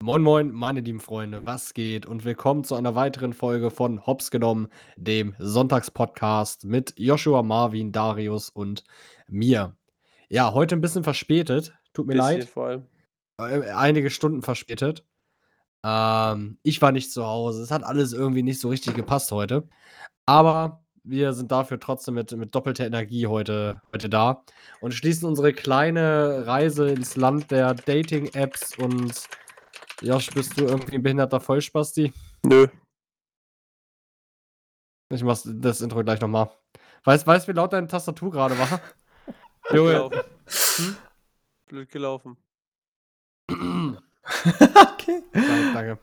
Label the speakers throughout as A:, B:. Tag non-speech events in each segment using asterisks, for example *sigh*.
A: Moin, moin, meine lieben Freunde, was geht? Und willkommen zu einer weiteren Folge von Hops genommen, dem Sonntagspodcast mit Joshua, Marvin, Darius und mir. Ja, heute ein bisschen verspätet, tut mir
B: Bisschen
A: leid.
B: vor allem.
A: Äh, einige Stunden verspätet. Ähm, ich war nicht zu Hause. Es hat alles irgendwie nicht so richtig gepasst heute. Aber wir sind dafür trotzdem mit, mit doppelter Energie heute, heute da und schließen unsere kleine Reise ins Land der Dating-Apps und Josh, bist du irgendwie ein behinderter Vollspasti?
B: Nö.
A: Ich mach das Intro gleich nochmal. Weißt du, wie laut deine Tastatur gerade war?
B: Blöd
A: Junge.
B: gelaufen.
A: Hm?
B: Blöd gelaufen. *clears throat* *laughs*
C: okay.
A: Danke, danke.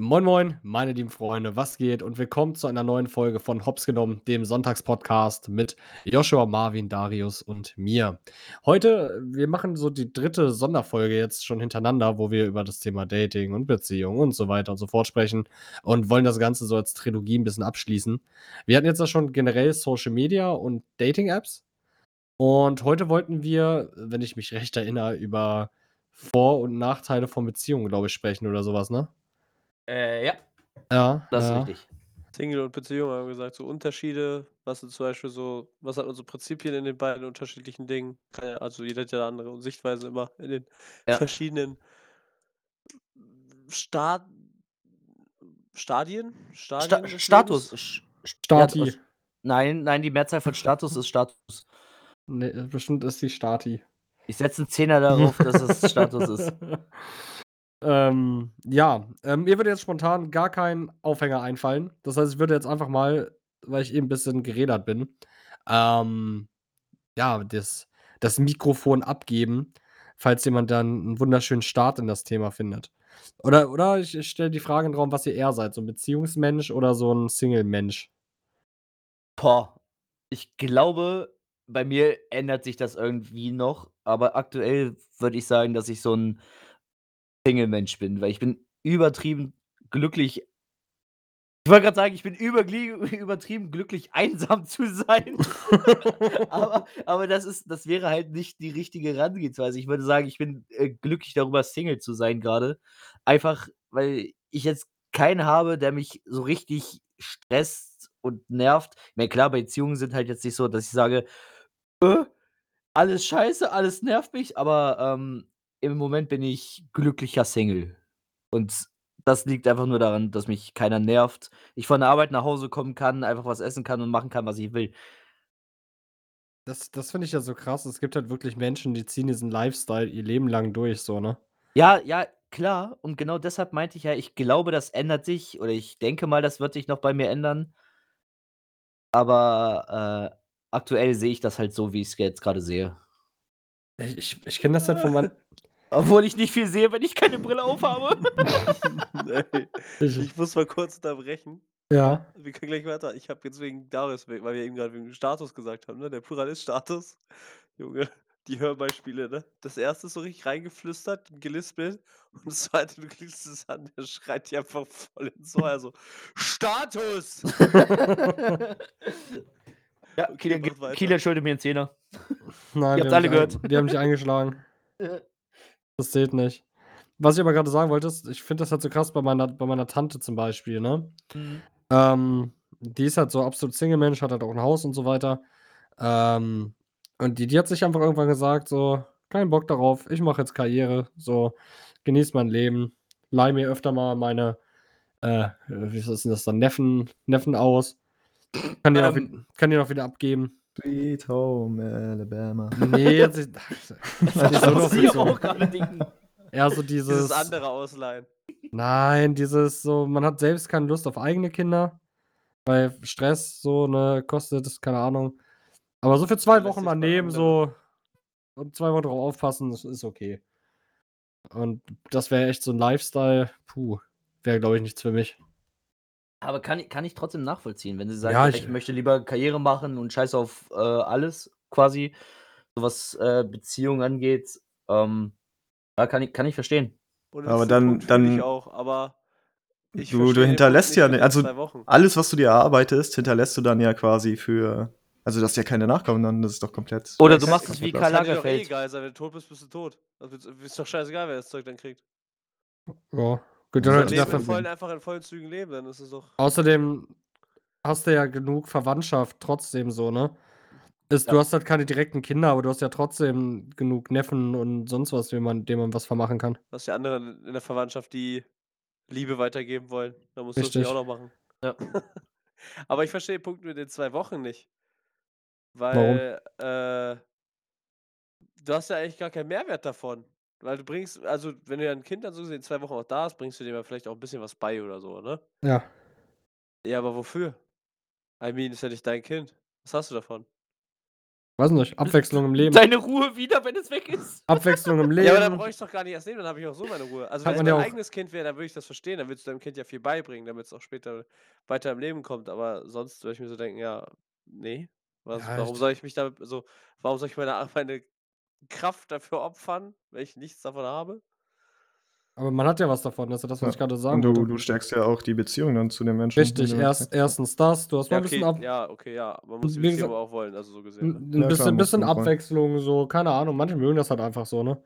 A: Moin Moin, meine lieben Freunde, was geht? Und willkommen zu einer neuen Folge von Hops genommen, dem Sonntagspodcast mit Joshua, Marvin, Darius und mir. Heute, wir machen so die dritte Sonderfolge jetzt schon hintereinander, wo wir über das Thema Dating und Beziehung und so weiter und so fort sprechen und wollen das Ganze so als Trilogie ein bisschen abschließen. Wir hatten jetzt ja schon generell Social Media und Dating-Apps. Und heute wollten wir, wenn ich mich recht erinnere, über Vor- und Nachteile von Beziehungen, glaube ich, sprechen oder sowas, ne?
C: Äh, ja,
A: Ja,
C: das
A: ja.
C: ist richtig.
B: Single und Beziehung haben wir gesagt, so Unterschiede, was sind zum Beispiel so, was hat so Prinzipien in den beiden unterschiedlichen Dingen? Ja, also jeder hat ja eine andere Sichtweise immer in den
C: Ja.
B: verschiedenen Sta Stadien? Stadien
C: Sta Status.
B: Lebens?
A: Stati.
C: Ja, nein, nein, die Mehrzahl von Status ist Status.
A: Nee, bestimmt ist die Stati.
C: Ich setze einen Zehner darauf, dass es *laughs* Status ist.
A: Ähm, ja, ähm, mir würde jetzt spontan gar kein Aufhänger einfallen. Das heißt, ich würde jetzt einfach mal, weil ich eben ein bisschen geredert bin, ähm, ja, das, das Mikrofon abgeben, falls jemand dann einen wunderschönen Start in das Thema findet. Oder, oder ich, ich stelle die Frage in den Raum, was ihr eher seid, so ein Beziehungsmensch oder so ein Single-Mensch.
C: Boah, ich glaube, bei mir ändert sich das irgendwie noch, aber aktuell würde ich sagen, dass ich so ein Single-Mensch bin, weil ich bin übertrieben glücklich. Ich wollte gerade sagen, ich bin *laughs* übertrieben glücklich, einsam zu sein. *laughs* aber, aber das ist, das wäre halt nicht die richtige Herangehensweise. Ich würde sagen, ich bin äh, glücklich darüber, Single zu sein gerade. Einfach, weil ich jetzt keinen habe, der mich so richtig stresst und nervt. Ich meine, klar, Beziehungen sind halt jetzt nicht so, dass ich sage, äh, alles scheiße, alles nervt mich, aber ähm, im Moment bin ich glücklicher Single. Und das liegt einfach nur daran, dass mich keiner nervt. Ich von der Arbeit nach Hause kommen kann, einfach was essen kann und machen kann, was ich will.
A: Das, das finde ich ja so krass. Es gibt halt wirklich Menschen, die ziehen diesen Lifestyle ihr Leben lang durch, so, ne?
C: Ja, ja, klar. Und genau deshalb meinte ich ja, ich glaube, das ändert sich oder ich denke mal, das wird sich noch bei mir ändern. Aber äh, aktuell sehe ich das halt so, wie ich es jetzt gerade sehe.
A: Ich, ich, ich kenne das halt von meinen. *laughs*
C: Obwohl ich nicht viel sehe, wenn ich keine Brille aufhabe. *laughs*
B: Ey,
A: Ich,
B: muss mal kurz unterbrechen.
A: ja.
B: Wir können gleich weiter. Ich habe jetzt wegen Darius, weil wir eben gerade wegen Status gesagt haben, ne? Der Pluralist-Status. Junge, die Hörbeispiele, ne? Das erste ist so richtig reingeflüstert, gelispelt. Und das zweite, du klickst es an, der schreit dir einfach voll ins Ohr. Also, Status! *laughs* *laughs*
C: ja,
B: Okay,
C: Kilian. Kilian schuldet mir einen Zehner.
A: Nein,
C: Ihr
A: haben
C: alle gehört.
A: ein- Die haben dich eingeschlagen. Das zählt nicht. Was ich aber gerade sagen wollte, ist, ich finde das halt so krass bei meiner, bei meiner Tante zum Beispiel, ne?
C: Mhm.
A: Ähm, die ist halt so absolut Single-Mensch, hat halt auch ein Haus und so weiter. Ähm, und die, die hat sich einfach irgendwann gesagt, so, kein Bock darauf, ich mache jetzt Karriere, so, genieß mein Leben, leih mir öfter mal meine, äh, wie ist denn das dann, Neffen, Neffen aus. Kann die,
C: Ähm.
A: wi- kann die noch wieder abgeben.
D: Sweet Home Alabama.
A: Nee, jetzt ist, *laughs* das ist so noch so,
C: auch gerade denken.
A: eher so
B: Dieses
A: dieses,
B: andere ausleihen.
A: nein, dieses so, man hat selbst keine Lust auf eigene Kinder, weil Stress so, ne, kostet, das, keine Ahnung. Aber so für zwei
B: Lässt
A: Wochen mal nehmen, so, und zwei Wochen drauf aufpassen, das ist okay. Und das wäre echt so ein Lifestyle, puh, wäre, glaube ich, nichts für mich.
C: Aber kann, ich- kann ich trotzdem nachvollziehen, wenn sie sagen,
A: Ja, ich-
C: ich, möchte lieber Karriere machen und scheiß auf äh, alles quasi, so was äh, Beziehungen angeht. Ähm, ja, kann ich, kann ich verstehen.
B: Und
D: Aber dann-
B: fühle ich
D: dann-
B: auch, aber ich
D: Du- du hinterlässt ja
B: nicht
D: ne- also-. Alles, was du dir erarbeitest, hinterlässt du dann ja quasi für. Also, dass ja keine nachkommen, dann das ist doch komplett.
C: Oder du machst
D: ist
C: es wie Karl
B: dir doch eh
C: Lagerfeld.
B: egal sein, wenn du tot bist, bist du tot. Also ist- ist doch scheißegal, wer das Zeug dann kriegt.
A: Ja. Gut,
D: Ja,
A: dann
B: Leben
A: er-
B: vollen, einfach in vollen Zügen leben, dann ist es doch.
A: Außerdem hast du ja genug Verwandtschaft trotzdem so, ne? Ist, Du
C: Ja.
A: hast halt keine direkten Kinder, aber du hast ja trotzdem genug Neffen und sonst was, dem man, dem man was vermachen kann.
B: Du hast ja andere in der Verwandtschaft, die Liebe weitergeben wollen. Da musst du das nicht
A: Richtig.
B: auch noch machen.
C: Ja. *laughs*
B: Aber ich verstehe den Punkt mit den zwei Wochen nicht.
A: Warum?
B: Weil äh, du hast ja eigentlich gar keinen Mehrwert davon. Weil du bringst, also wenn du ja ein Kind dann so gesehen zwei Wochen auch da hast, bringst du dem ja vielleicht auch ein bisschen was bei oder so, ne?
A: Ja.
B: Ja, aber wofür? I mean, ist ja nicht dein Kind. Was hast du davon?
A: Weiß nicht. Abwechslung im Leben.
C: Deine Ruhe wieder, wenn es weg ist.
A: Abwechslung im Leben. *laughs*
B: Ja, aber dann brauche ich es doch gar nicht erst nehmen, dann habe ich auch so meine Ruhe. Also
A: Hat
B: wenn es
A: man
B: mein
A: ja auch-
B: eigenes Kind wäre, dann würde ich das verstehen, dann würdest du deinem Kind ja viel beibringen, damit es auch später weiter im Leben kommt. Aber sonst würde ich mir so denken, ja, nee. Was,
A: Ja,
B: warum
A: ich-
B: soll ich mich da, so, warum soll ich meine, *laughs* meine Kraft dafür opfern, wenn ich nichts davon habe?
A: Aber man hat ja was davon, das ist ja das, was
D: Ja.
A: ich gerade sagen
D: Und du, du stärkst ja auch die Beziehung dann zu den Menschen.
A: Richtig, erst, erstens das, du hast mal
B: Ja,
A: ein bisschen,
B: okay,
A: ab,
B: ja, okay, ja. Man muss die Beziehung aber auch wollen, also so gesehen. Ne?
A: ein
D: Ja,
A: bisschen,
D: klar,
A: bisschen
D: man wollen.
A: Abwechslung, so, keine Ahnung, manche mögen das halt einfach so, ne?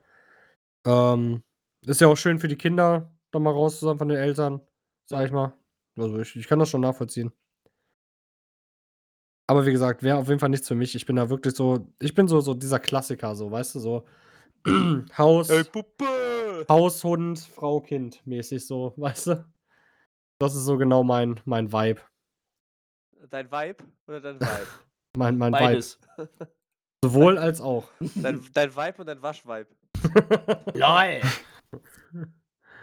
A: Ähm, ist ja auch schön für die Kinder, da mal raus zu sein von den Eltern, sag ich mal. Also ich, ich kann das schon nachvollziehen. Aber wie gesagt, wäre auf jeden Fall nichts für mich. Ich bin da wirklich so, ich bin so, so dieser Klassiker, so, weißt du, so *clears throat* Haus,
B: Ey, Puppe!
A: Haus, Hund, Frau, Kind mäßig so, *laughs* weißt du? Das ist so genau mein, mein Vibe.
B: Dein Vibe oder dein *laughs* Vibe?
A: Mein, mein
C: Beides.
A: Vibe. *laughs* Sowohl als auch.
B: dein, dein Vibe und dein Waschvibe.
C: LOL.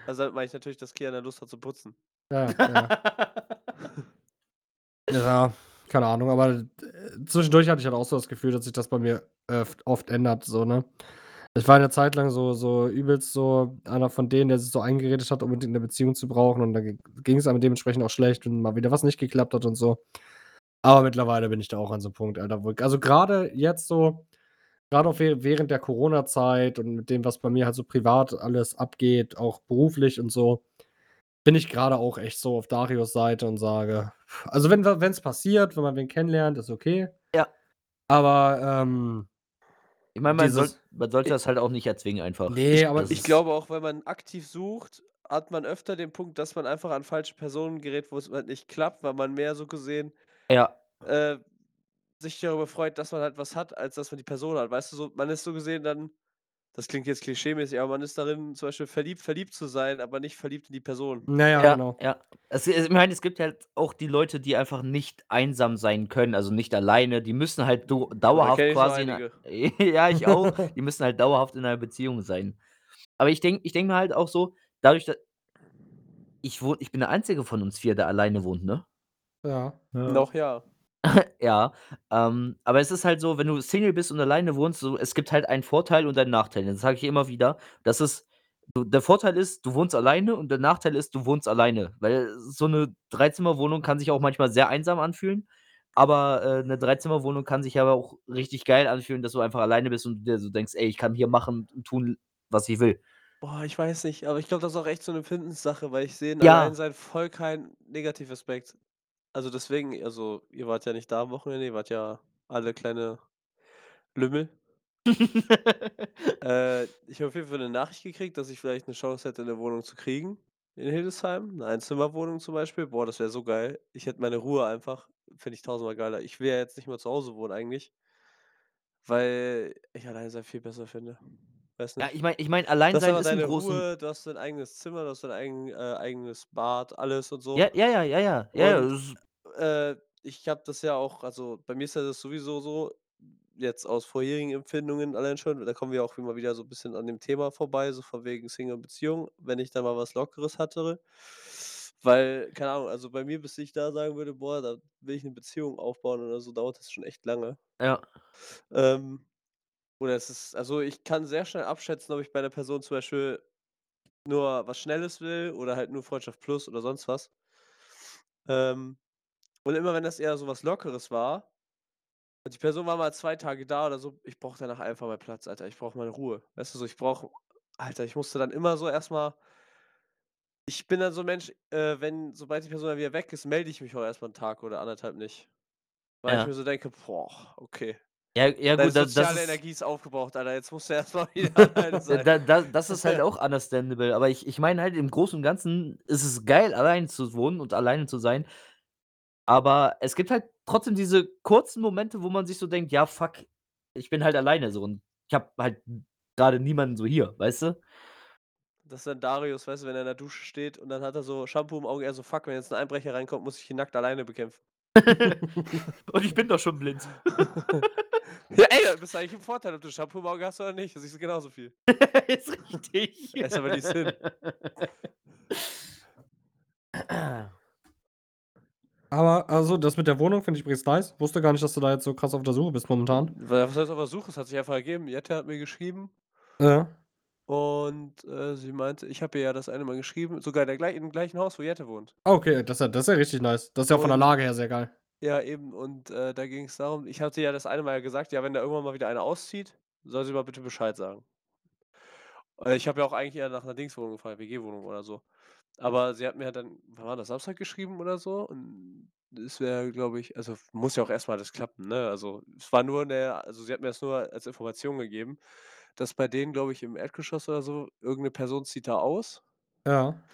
B: Also meine ich natürlich, dass Kian Lust hat zu putzen.
A: ja, ja. Ja, keine Ahnung, aber äh, zwischendurch hatte ich halt auch so das Gefühl, dass sich das bei mir äh, oft ändert, so, ne? Ich war eine Zeit lang so, so übelst so einer von denen, der sich so eingeredet hat, unbedingt eine Beziehung zu brauchen und dann ging es einem dementsprechend auch schlecht und mal wieder was nicht geklappt hat und so. Aber mittlerweile bin ich da auch an so einem Punkt, Alter. Also gerade jetzt so, gerade auch wäh- während der Corona-Zeit und mit dem, was bei mir halt so privat alles abgeht, auch beruflich und so, bin ich gerade auch echt so auf Darius Seite und sage, also wenn es passiert, wenn man wen kennenlernt, ist okay.
C: Ja.
A: Aber ähm,
C: Ich meine, man, soll, man sollte das halt auch nicht erzwingen einfach.
A: Nee, aber
C: das
B: Ich glaube auch, wenn man aktiv sucht, hat man öfter den Punkt, dass man einfach an falsche Personen gerät, wo es halt nicht klappt, weil man mehr so gesehen
C: Ja,
B: äh, sich darüber freut, dass man halt was hat, als dass man die Person hat. Weißt du, so, man ist so gesehen dann, das klingt jetzt klischeemäßig, aber man ist darin, zum Beispiel verliebt, verliebt zu sein, aber nicht verliebt in die Person.
A: naja,
C: ja,
A: genau.
C: ja. Es, ich meine, es gibt halt auch die Leute, die einfach nicht einsam sein können, also nicht alleine. Die müssen halt dauerhaft
B: ich so
C: quasi. in einer- *laughs* ja, ich auch. *laughs* die müssen halt dauerhaft in einer Beziehung sein. Aber ich denke ich denk mir halt auch so, dadurch, dass. Ich, wohn, ich bin der Einzige von uns vier, der alleine wohnt, ne?
A: Ja.
D: Ja.
B: Noch ja. *laughs*
C: Ja, ähm, aber es ist halt so, wenn du Single bist und alleine wohnst, so, es gibt halt einen Vorteil und einen Nachteil. Das sage ich immer wieder. Das ist, du, der Vorteil ist, du wohnst alleine und der Nachteil ist, du wohnst alleine. Weil so eine Dreizimmerwohnung kann sich auch manchmal sehr einsam anfühlen. Aber äh, eine Dreizimmerwohnung kann sich aber auch richtig geil anfühlen, dass du einfach alleine bist und dir so denkst, ey, ich kann hier machen und tun, was ich will.
B: Boah, ich weiß nicht, aber ich glaube, das ist auch echt so eine Empfindenssache, weil ich sehe in
C: Ja.
B: Alleinsein voll keinen Negativaspekt. Also deswegen, also ihr wart ja nicht da am Wochenende, ihr wart ja alle kleine Lümmel. *laughs* Äh, ich habe auf jeden Fall eine Nachricht gekriegt, dass ich vielleicht eine Chance hätte, eine Wohnung zu kriegen in Hildesheim. Eine Einzimmerwohnung zum Beispiel. Boah, das wäre so geil. Ich hätte meine Ruhe einfach. Finde ich tausendmal geiler. Ich will ja jetzt nicht mehr zu Hause wohnen eigentlich. Weil ich allein sein viel besser finde. Weiß nicht.
C: ja, ich meine, ich mein,
B: Du hast
C: Alleinsein
B: aber
C: ist ein
B: deine
C: großen.
B: Ruhe, du hast dein eigenes Zimmer, du hast dein eigen, äh, eigenes Bad, alles und so.
C: Ja, ja, ja, ja, ja. ja, ja
B: Und-
C: das ist-
B: Äh, ich habe das ja auch, also bei mir ist ja das sowieso so, jetzt aus vorherigen Empfindungen allein schon, da kommen wir auch immer wieder so ein bisschen an dem Thema vorbei, so von wegen Single-Beziehung, wenn ich da mal was Lockeres hatte. Weil, keine Ahnung, also bei mir, bis ich da sagen würde, boah, da will ich eine Beziehung aufbauen oder so, dauert das schon echt lange.
C: ja.
B: Ähm, oder es ist, also ich kann sehr schnell abschätzen, ob ich bei einer Person zum Beispiel nur was Schnelles will oder halt nur Freundschaft plus oder sonst was. Ähm, und immer wenn das eher so was Lockeres war, und die Person war mal zwei Tage da oder so, ich brauche danach einfach mal Platz, Alter. Ich brauche meine Ruhe. Weißt du, so ich brauche, Alter, ich musste dann immer so erstmal. Ich bin dann so ein Mensch, äh, wenn, sobald die Person dann wieder weg ist, melde ich mich auch erstmal einen Tag oder anderthalb nicht. Weil
C: Ja.
B: ich mir so denke, boah, okay.
C: Ja, ja gut, da, das
B: soziale
C: ist,
B: Energie ist aufgebraucht, Alter. Jetzt musst du erstmal *laughs* wieder alleine sein.
C: da, da, das ist halt *laughs* auch understandable. Aber ich, ich meine halt, im Großen und Ganzen ist es geil, alleine zu wohnen und alleine zu sein. Aber es gibt halt trotzdem diese kurzen Momente, wo man sich so denkt, ja, fuck, ich bin halt alleine so und ich habe halt gerade niemanden so hier, weißt du?
B: Das ist dann Darius, weißt du, wenn er in der Dusche steht und dann hat er so Shampoo im Auge, er so, fuck, wenn jetzt ein Einbrecher reinkommt, muss ich ihn nackt alleine bekämpfen. *laughs*
C: und ich bin doch schon blind.
B: Ja, ey, *laughs* das ist eigentlich ein Vorteil, ob du Shampoo im Auge hast oder nicht. Das ist genauso viel. *laughs*
C: ist richtig.
B: Ist aber nicht Sinn.
A: Aber, also, das mit der Wohnung finde ich übrigens nice. Wusste gar nicht, dass du da jetzt so krass auf der Suche bist momentan.
B: Was heißt auf der Suche? Es hat sich einfach ergeben. Jette hat mir geschrieben
A: Ja.
B: und äh, sie meinte, ich habe ihr ja das eine Mal geschrieben, sogar in, der gleich, in dem gleichen Haus, wo Jette wohnt.
A: Ah, Okay, das ist, ja, das ist ja richtig nice. Das ist ja von der Lage her sehr geil.
B: Ja, eben. Und äh, da ging es darum, ich hatte ja das eine Mal gesagt, ja, wenn da irgendwann mal wieder einer auszieht, soll sie mal bitte Bescheid sagen. Äh, ich habe ja auch eigentlich eher nach einer Dingswohnung gefragt, WG-Wohnung oder so. Aber sie hat mir dann, wann war das, Samstag geschrieben oder so? Und es wäre, glaube ich, also muss ja auch erstmal alles klappen, ne? Also es war nur eine, also sie hat mir das nur als Information gegeben, dass bei denen, glaube ich, im Erdgeschoss oder so, irgendeine Person zieht da aus
A: Ja.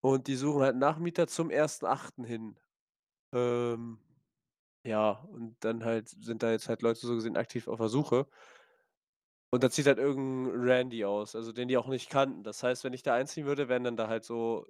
B: und die suchen halt Nachmieter zum 1.8. hin. Ähm, ja, und dann halt sind da jetzt halt Leute so gesehen aktiv auf der Suche. Und da zieht halt irgendein Randy aus, also den die auch nicht kannten. Das heißt, wenn ich da einziehen würde, wären dann da halt so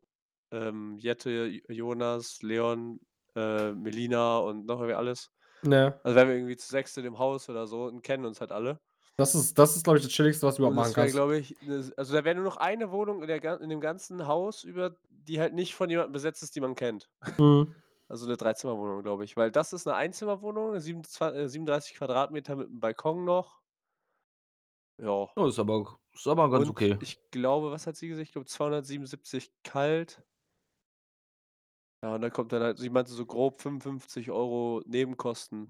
B: ähm, Jette, Jonas, Leon, äh, Melina und noch irgendwie alles.
A: Ne.
B: Also wären wir irgendwie zu sechst in dem Haus oder so und kennen uns halt alle.
A: Das ist, das ist glaube ich, das Chilligste, was du überhaupt machen
B: das
A: kannst.
B: glaube ich, ne- also da wäre nur noch eine Wohnung in, der, gan- in dem ganzen Haus, über die halt nicht von jemandem besetzt ist, die man kennt.
A: Mhm.
B: Also eine Dreizimmerwohnung, glaube ich. Weil das ist eine Einzimmerwohnung, eine 27, äh, 37 Quadratmeter mit einem Balkon noch. Ja.
C: Oh, ist aber, ist aber ganz
B: Und
C: okay.
B: ich glaube, was hat sie gesagt? Ich glaube 277 kalt. Ja, und dann kommt dann halt, sie meinte so grob 55 Euro Nebenkosten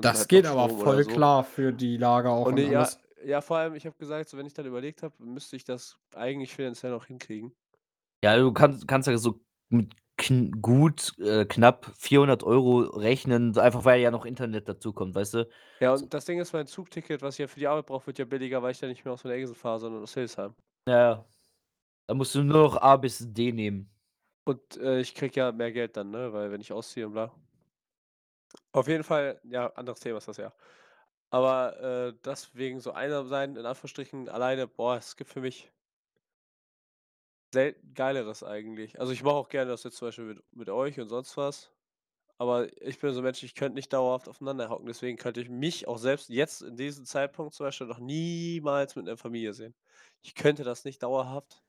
A: Das
B: halt
A: geht aber voll
B: so.
A: klar für die Lage auch
B: Und
A: und
B: nee, ja, ja, vor allem, ich habe gesagt, so wenn ich dann überlegt habe, müsste ich das eigentlich finanziell noch hinkriegen.
C: Ja, du kannst, kannst ja so mit kn gut äh, knapp 400 Euro rechnen, einfach weil ja noch Internet dazukommt, weißt du?
B: Ja, und das Ding ist, mein Zugticket, was ich ja für die Arbeit brauche, wird ja billiger, weil ich ja nicht mehr aus der Egelsel fahre, sondern aus Hildesheim.
C: Ja, da musst du nur noch A bis D nehmen.
B: Und äh, ich krieg ja mehr Geld dann, ne? Weil wenn ich ausziehe und bla. Auf jeden Fall, ja, anderes Thema ist das ja. Aber äh, deswegen so einsam sein, in Anführungsstrichen, alleine, boah, es gibt für mich selten Geileres eigentlich. Also ich mache auch gerne das jetzt zum Beispiel mit, mit euch und sonst was. Aber ich bin so ein Mensch, ich könnte nicht dauerhaft aufeinander hocken. Deswegen könnte ich mich auch selbst jetzt in diesem Zeitpunkt zum Beispiel noch niemals mit einer Familie sehen. Ich könnte das nicht dauerhaft.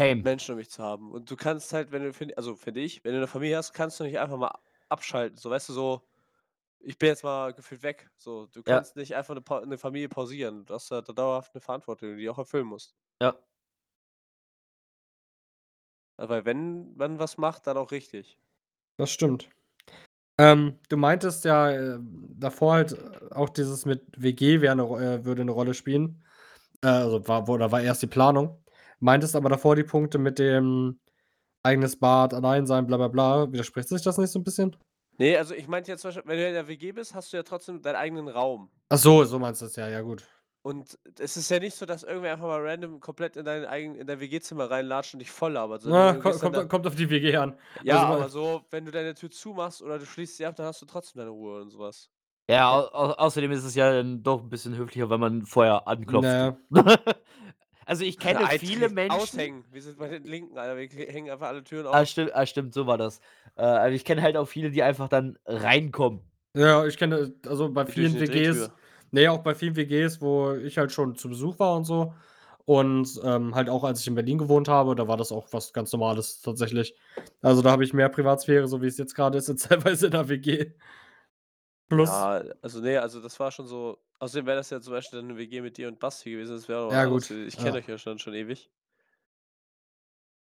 C: Same.
B: Menschen um mich zu haben. Und du kannst halt, wenn du, find- also finde ich, wenn du eine Familie hast, kannst du nicht einfach mal abschalten. So, weißt du, so, ich bin jetzt mal gefühlt weg. So, du
C: Ja.
B: kannst nicht einfach eine, Pa- eine Familie pausieren. Du hast da dauerhaft eine Verantwortung, die du auch erfüllen musst.
C: Ja.
B: Aber wenn man was macht, dann auch richtig.
A: Das stimmt. Ähm, du meintest ja äh, davor halt äh, auch dieses mit WG eine, äh, würde eine Rolle spielen. Äh, also war, oder war erst die Planung. Meintest aber davor die Punkte mit dem eigenes Bad, allein sein, bla bla bla. Widerspricht sich das nicht so ein bisschen?
B: Nee, also ich meinte jetzt zum Beispiel, wenn du in der WG bist, hast du ja trotzdem deinen eigenen Raum.
A: Ach so, so meinst du es ja, ja gut.
B: Und es ist ja nicht so, dass irgendwer einfach mal random komplett in dein eigen, in dein WG-Zimmer reinlatscht und dich voll labert. sondern
A: Na,
B: du
A: kommt,
B: gehst dann
A: kommt,
B: da-
A: kommt auf die WG an.
B: Ja,
A: Also,
B: aber so, wenn du deine Tür zumachst oder du schließt sie ab, dann hast du trotzdem deine Ruhe und sowas.
C: Ja, au au außerdem ist es ja dann doch ein bisschen höflicher, wenn man vorher anklopft.
A: Naja. *laughs*
C: also ich kenne viele
B: Eintreten,
C: Menschen.
B: Aushängen. Wir sind bei den Linken, Alter. Wir hängen einfach alle Türen
C: Ah,
B: auf.
C: stimmt, ah, stimmt, so war das. Äh, aber ich kenne halt auch viele, die einfach dann reinkommen.
A: Ja, ich kenne, also bei vielen WGs, Nee, auch bei vielen WGs, wo ich halt schon zu Besuch war und so. Und ähm, halt auch als ich in Berlin gewohnt habe, da war das auch was ganz Normales tatsächlich. Also da habe ich mehr Privatsphäre, so wie es jetzt gerade ist, *laughs* jetzt teilweise in der WG. Plus, ja,
B: also nee, also das war schon so. Außerdem wäre das ja zum Beispiel dann eine WG mit dir und Basti gewesen. Das wäre noch
A: Ja, gut,
B: Ich kenne
A: ja.
B: euch ja schon, schon ewig.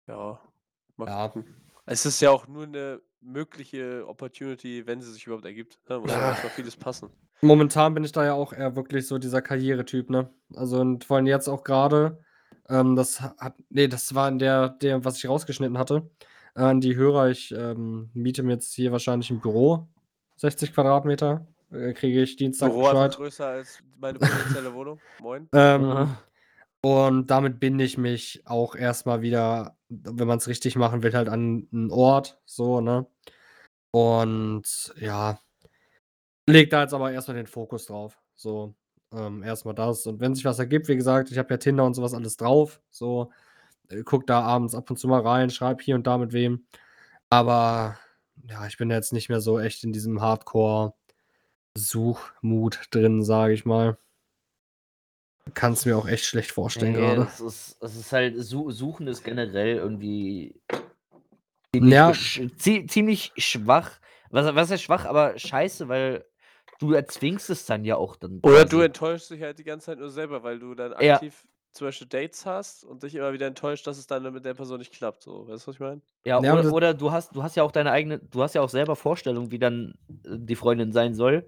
B: Ja, mal
A: Ja.
B: gucken. Es ist ja auch nur eine mögliche Opportunity, wenn sie sich überhaupt ergibt. Da muss ja
A: Ja.
B: erstmal vieles passen.
A: Momentan bin ich da ja auch eher wirklich so dieser Karrieretyp, ne? Also und vor allem jetzt auch gerade, ähm, das hat, nee, das war in der, der, was ich rausgeschnitten hatte. Äh, An die Hörer, ich ähm, miete mir jetzt hier wahrscheinlich ein Büro, 60 Quadratmeter äh, kriege ich Dienstag
B: Büro
A: Bescheid.
B: größer als meine potenzielle Wohnung. Moin.
A: Ähm, und damit binde ich mich auch erstmal wieder, wenn man es richtig machen will, halt an einen Ort, so, ne? Und ja, leg da jetzt aber erstmal den Fokus drauf. So, ähm, erstmal das. Und wenn sich was ergibt, wie gesagt, ich habe ja Tinder und sowas alles drauf. So, äh, guck da abends ab und zu mal rein, schreib hier und da mit wem. Aber ja, ich bin jetzt nicht mehr so echt in diesem Hardcore-Suchmut drin, sage ich mal. Kannst mir auch echt schlecht vorstellen
C: Nee,
A: gerade.
C: es ist, es ist halt, Su Suchen ist generell irgendwie
A: Ja,
C: sch zie ziemlich schwach. Was, was heißt schwach, aber scheiße, weil du erzwingst es dann ja auch dann.
B: Oder du
C: quasi.
B: enttäuschst dich halt die ganze Zeit nur selber, weil du dann
C: Ja.
B: aktiv zum Beispiel Dates hast und dich immer wieder enttäuscht, dass es dann mit der Person nicht klappt. So, weißt du, was ich meine?
C: Ja,
A: Ja,
C: oder, oder du hast, du hast ja auch deine eigene, du hast ja auch selber Vorstellungen, wie dann äh, die Freundin sein soll.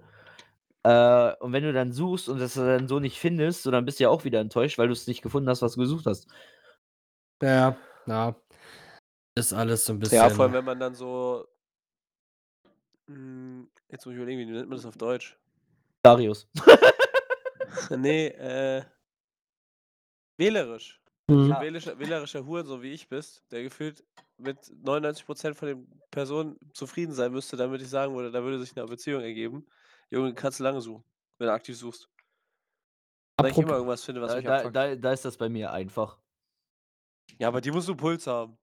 C: Äh, und wenn du dann suchst und das dann so nicht findest, so, dann bist du ja auch wieder enttäuscht, weil du es nicht gefunden hast, was du gesucht hast.
A: ja, ja. Ist alles so ein bisschen.
B: Ja, vor allem, wenn man dann so. Hm, jetzt muss ich überlegen, wie nennt man das auf Deutsch?
C: Darius. *laughs*
B: nee, äh. Wählerisch.
A: Mhm.
B: Ein wählerischer, wählerischer Hurensohn wie ich bist, der gefühlt mit 99% von den Personen zufrieden sein müsste, damit ich sagen würde, da würde sich eine Beziehung ergeben. Junge, kannst du lange suchen, wenn du aktiv suchst. Weil ich immer irgendwas finde, was
C: Da,
B: mich
C: da, da, da ist das bei mir einfach.
B: Ja, aber die musst du Puls haben.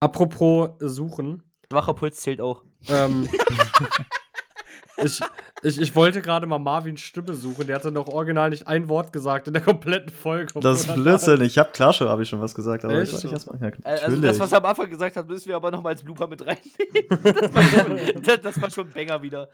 A: Apropos Suchen.
C: Schwacher Puls zählt auch.
A: Ähm, *laughs* ich, ich, ich wollte gerade mal Marvins Stimme suchen. Der hatte noch original nicht ein Wort gesagt in der kompletten Folge.
D: Das ist Blödsinn. Ich hab klar schon, habe ich schon was gesagt, aber
A: Echt?
D: ich erstmal. Ja,
C: Äh, Also das, was er am Anfang gesagt hat, müssen wir aber nochmal als Blooper mit reinnehmen. *laughs* Das war schon, das, war schon ein Banger wieder.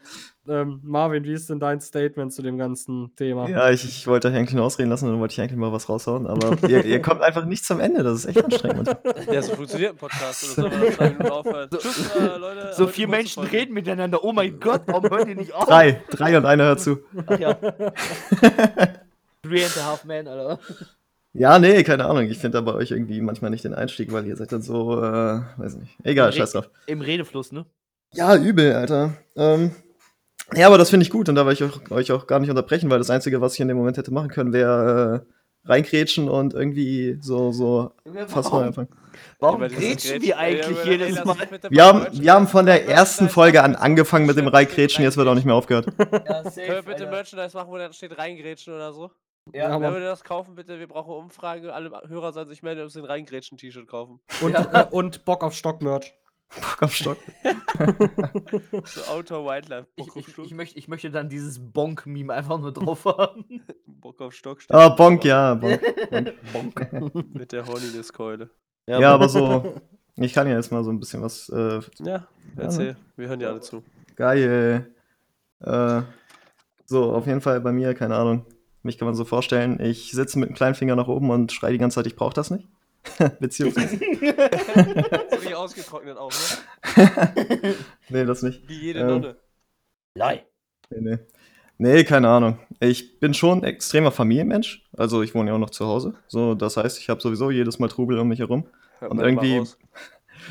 A: ähm, Marvin, wie ist denn dein Statement zu dem ganzen Thema?
D: ja, ich, ich wollte euch eigentlich nur ausreden lassen und dann wollte ich eigentlich mal was raushauen, aber ihr, ihr kommt einfach nicht zum Ende. Das ist echt anstrengend.
B: Ja, so funktioniert ein Podcast. Oder aufhören? *laughs*
C: So-
B: Tschüss, äh, Leute.
C: So
B: kurze
C: Menschen reden miteinander. Oh mein Gott, warum hören die nicht auf?
D: Drei, drei und einer hört zu.
C: Ach ja. *laughs* Three and a half man, Alter.
D: Ja, nee, keine Ahnung. Ich finde aber euch irgendwie manchmal nicht den Einstieg, weil ihr seid dann so, äh, weiß nicht. Egal,
C: Re-
D: scheiß drauf.
C: Im Redefluss, ne?
D: Ja, übel, Alter. Ähm, ja, aber das finde ich gut und da will ich euch, euch auch gar nicht unterbrechen, weil das Einzige, was ich in dem Moment hätte machen können, wäre äh, reinkrätschen und irgendwie so, so fast neu anfangen.
C: Warum grätschen wir eigentlich
B: ey,
C: jedes Mal?
D: Wir haben, wir haben von der ersten
B: Merchandise
D: Folge an angefangen mit dem Reingrätschen, jetzt wird auch nicht mehr aufgehört.
C: Ja, safe,
B: Können wir bitte
C: Alter.
B: Merchandise machen, wo dann steht reingrätschen oder so?
A: Ja,
C: Ja,
B: Wenn wir das kaufen, bitte, wir brauchen eine Umfrage. Alle Hörer sollen sich melden, ob sie ein Reingrätschen-T-Shirt kaufen.
A: Und, äh, und Bock auf Stock-Merch.
D: Bock auf Stock. *laughs*
B: So Outdoor Wildlife.
C: ich,
B: Bock auf
C: ich,
B: Stock.
C: ich, möchte, ich möchte dann dieses Bonk-Meme einfach nur drauf haben. *laughs*
B: Bock auf Stock.
D: Ah, Bonk, ja, Bonk. *laughs*
C: Bonk.
B: Mit der Horniness-Keule.
D: Ja, aber so, ich kann ja jetzt mal so ein bisschen was, äh,
B: Ja, erzähl. Wir hören dir alle zu.
D: geil. Äh, so, auf jeden Fall bei mir, keine Ahnung. Mich kann man so vorstellen, ich sitze mit dem kleinen Finger nach oben und schreie die ganze Zeit, ich brauche das nicht. *laughs* Beziehungsweise, *laughs*
B: So wie ausgetrocknet auch, ne? *laughs*
D: nee, das nicht.
B: Wie jede
D: Ähm,
B: Nonne.
C: Lei.
D: Nee, nee. Nee, keine Ahnung. Ich bin schon ein extremer Familienmensch. Also ich wohne ja auch noch zu Hause. So, das heißt, ich habe sowieso jedes Mal Trubel um mich herum.
B: Hört
D: und irgendwie-.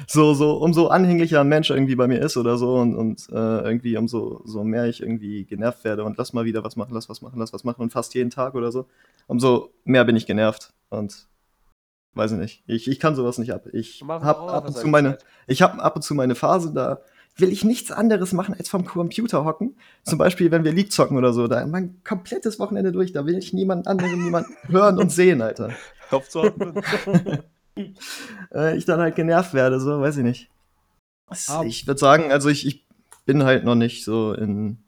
D: So, so, umso anhänglicher ein Mensch irgendwie bei mir ist oder so und, und äh, irgendwie umso so mehr ich irgendwie genervt werde und lass mal wieder was machen, lass was machen, lass was machen und fast jeden Tag oder so, umso mehr bin ich genervt und weiß ich nicht. Ich, ich kann sowas nicht ab. Ich habe ab und zu meine,
B: Zeit.
D: ich habe ab und zu meine Phase, da will ich nichts anderes machen, als vom Computer hocken. Zum Beispiel, wenn wir League zocken oder so, da mein komplettes Wochenende durch, da will ich niemand anderen, niemand *laughs* hören und sehen, Alter.
B: Hauptsache. *laughs*
D: Äh, ich dann halt genervt werde, so, weiß ich nicht.
A: Ah.
D: Ich würde sagen, also ich, ich bin halt noch nicht so in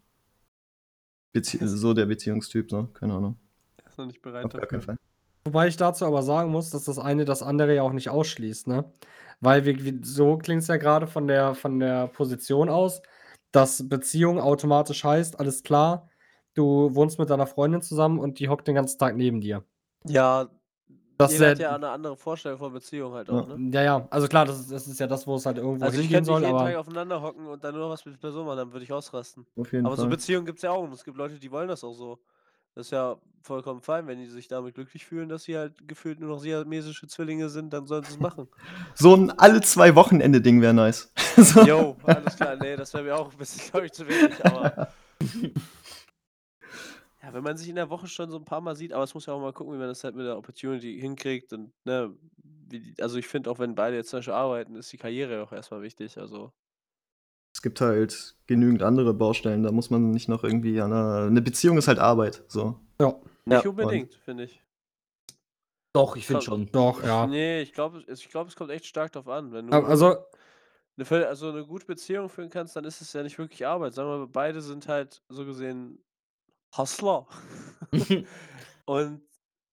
D: Bezie so der Beziehungstyp, so, keine Ahnung.
B: Ist noch nicht bereit
D: Auf gar keinen
B: dafür.
D: Fall.
A: Wobei ich dazu aber sagen muss, dass das eine das andere ja auch nicht ausschließt, ne? Weil wir, wie, so klingt es ja gerade von der, von der Position aus, dass Beziehung automatisch heißt, alles klar, du wohnst mit deiner Freundin zusammen und die hockt den ganzen Tag neben dir.
B: Ja,
A: Das
B: jeder
A: ist
B: hat
A: ja,
B: ja eine andere Vorstellung von Beziehung halt auch,
D: Ja.
B: ne?
A: ja, ja, also klar, das ist, das ist ja das, wo es halt irgendwo
B: Also ich
A: hingehen
B: könnte nicht
A: soll,
B: jeden Tag
A: aber
B: aufeinander hocken und dann nur was mit der Person machen, dann würde ich ausrasten.
D: Auf jeden
B: Aber so
D: Fall.
B: Beziehungen gibt es ja auch und es gibt Leute, die wollen das auch so. Das ist ja vollkommen fein, wenn die sich damit glücklich fühlen, dass sie halt gefühlt nur noch siamesische Zwillinge sind, dann sollen sie es machen.
D: So ein alle zwei Wochenende-Ding wäre nice. *laughs* so.
B: Jo, alles klar, nee, das wäre mir auch ein bisschen, glaube ich, zu wenig, aber *laughs* Ja, wenn man sich in der Woche schon so ein paar Mal sieht, aber es muss ja auch mal gucken, wie man das halt mit der Opportunity hinkriegt und, ne, wie die also, ich finde auch, wenn beide jetzt zum Beispiel arbeiten, ist die Karriere auch erstmal wichtig, also
D: Es gibt halt genügend andere Baustellen, da muss man nicht noch irgendwie an 'ner 'ne Beziehung ist halt Arbeit, so.
A: Ja,
B: nicht
C: Ja,
B: unbedingt, finde ich.
C: Doch, ich finde schon.
A: doch, ja.
B: Ne, ich glaube ich glaube, es kommt echt stark drauf an. Wenn du
A: also
B: 'ne Völ also, 'ne gute Beziehung führen kannst, dann ist es ja nicht wirklich Arbeit. Sagen wir mal, beide sind halt so gesehen Hustler. *laughs* *laughs* Und,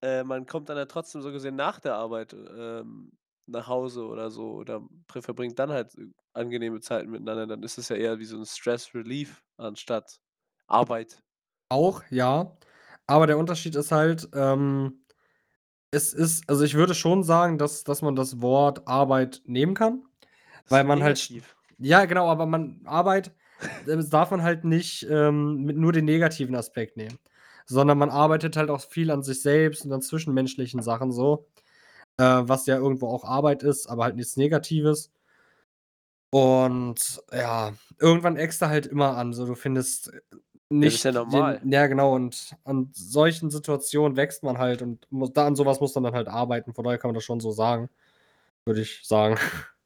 B: äh, man kommt dann ja trotzdem so gesehen nach der Arbeit, ähm, nach Hause oder so oder verbringt dann halt, angenehme Zeiten miteinander. Dann ist es ja eher wie so 'n Stress Relief anstatt Arbeit.
A: Auch, ja. Aber der Unterschied ist halt, ähm, es ist also, ich würde schon sagen, dass dass man das Wort Arbeit nehmen kann, weil man halt
B: negativ.
A: ja, genau, aber man Arbeit, darf man halt nicht, ähm, mit nur den negativen Aspekt nehmen, sondern man arbeitet halt auch viel an sich selbst und an zwischenmenschlichen Sachen so, äh, was ja irgendwo auch Arbeit ist, aber halt nichts Negatives. Und ja, irgendwann eckst du halt immer an, so du findest, äh,
B: das ist ja
A: nicht
B: normal.
A: den ja, genau, und an solchen Situationen wächst man halt und muss da an so was muss man dann halt arbeiten. Von daher kann man das schon so sagen, würde ich sagen. *laughs*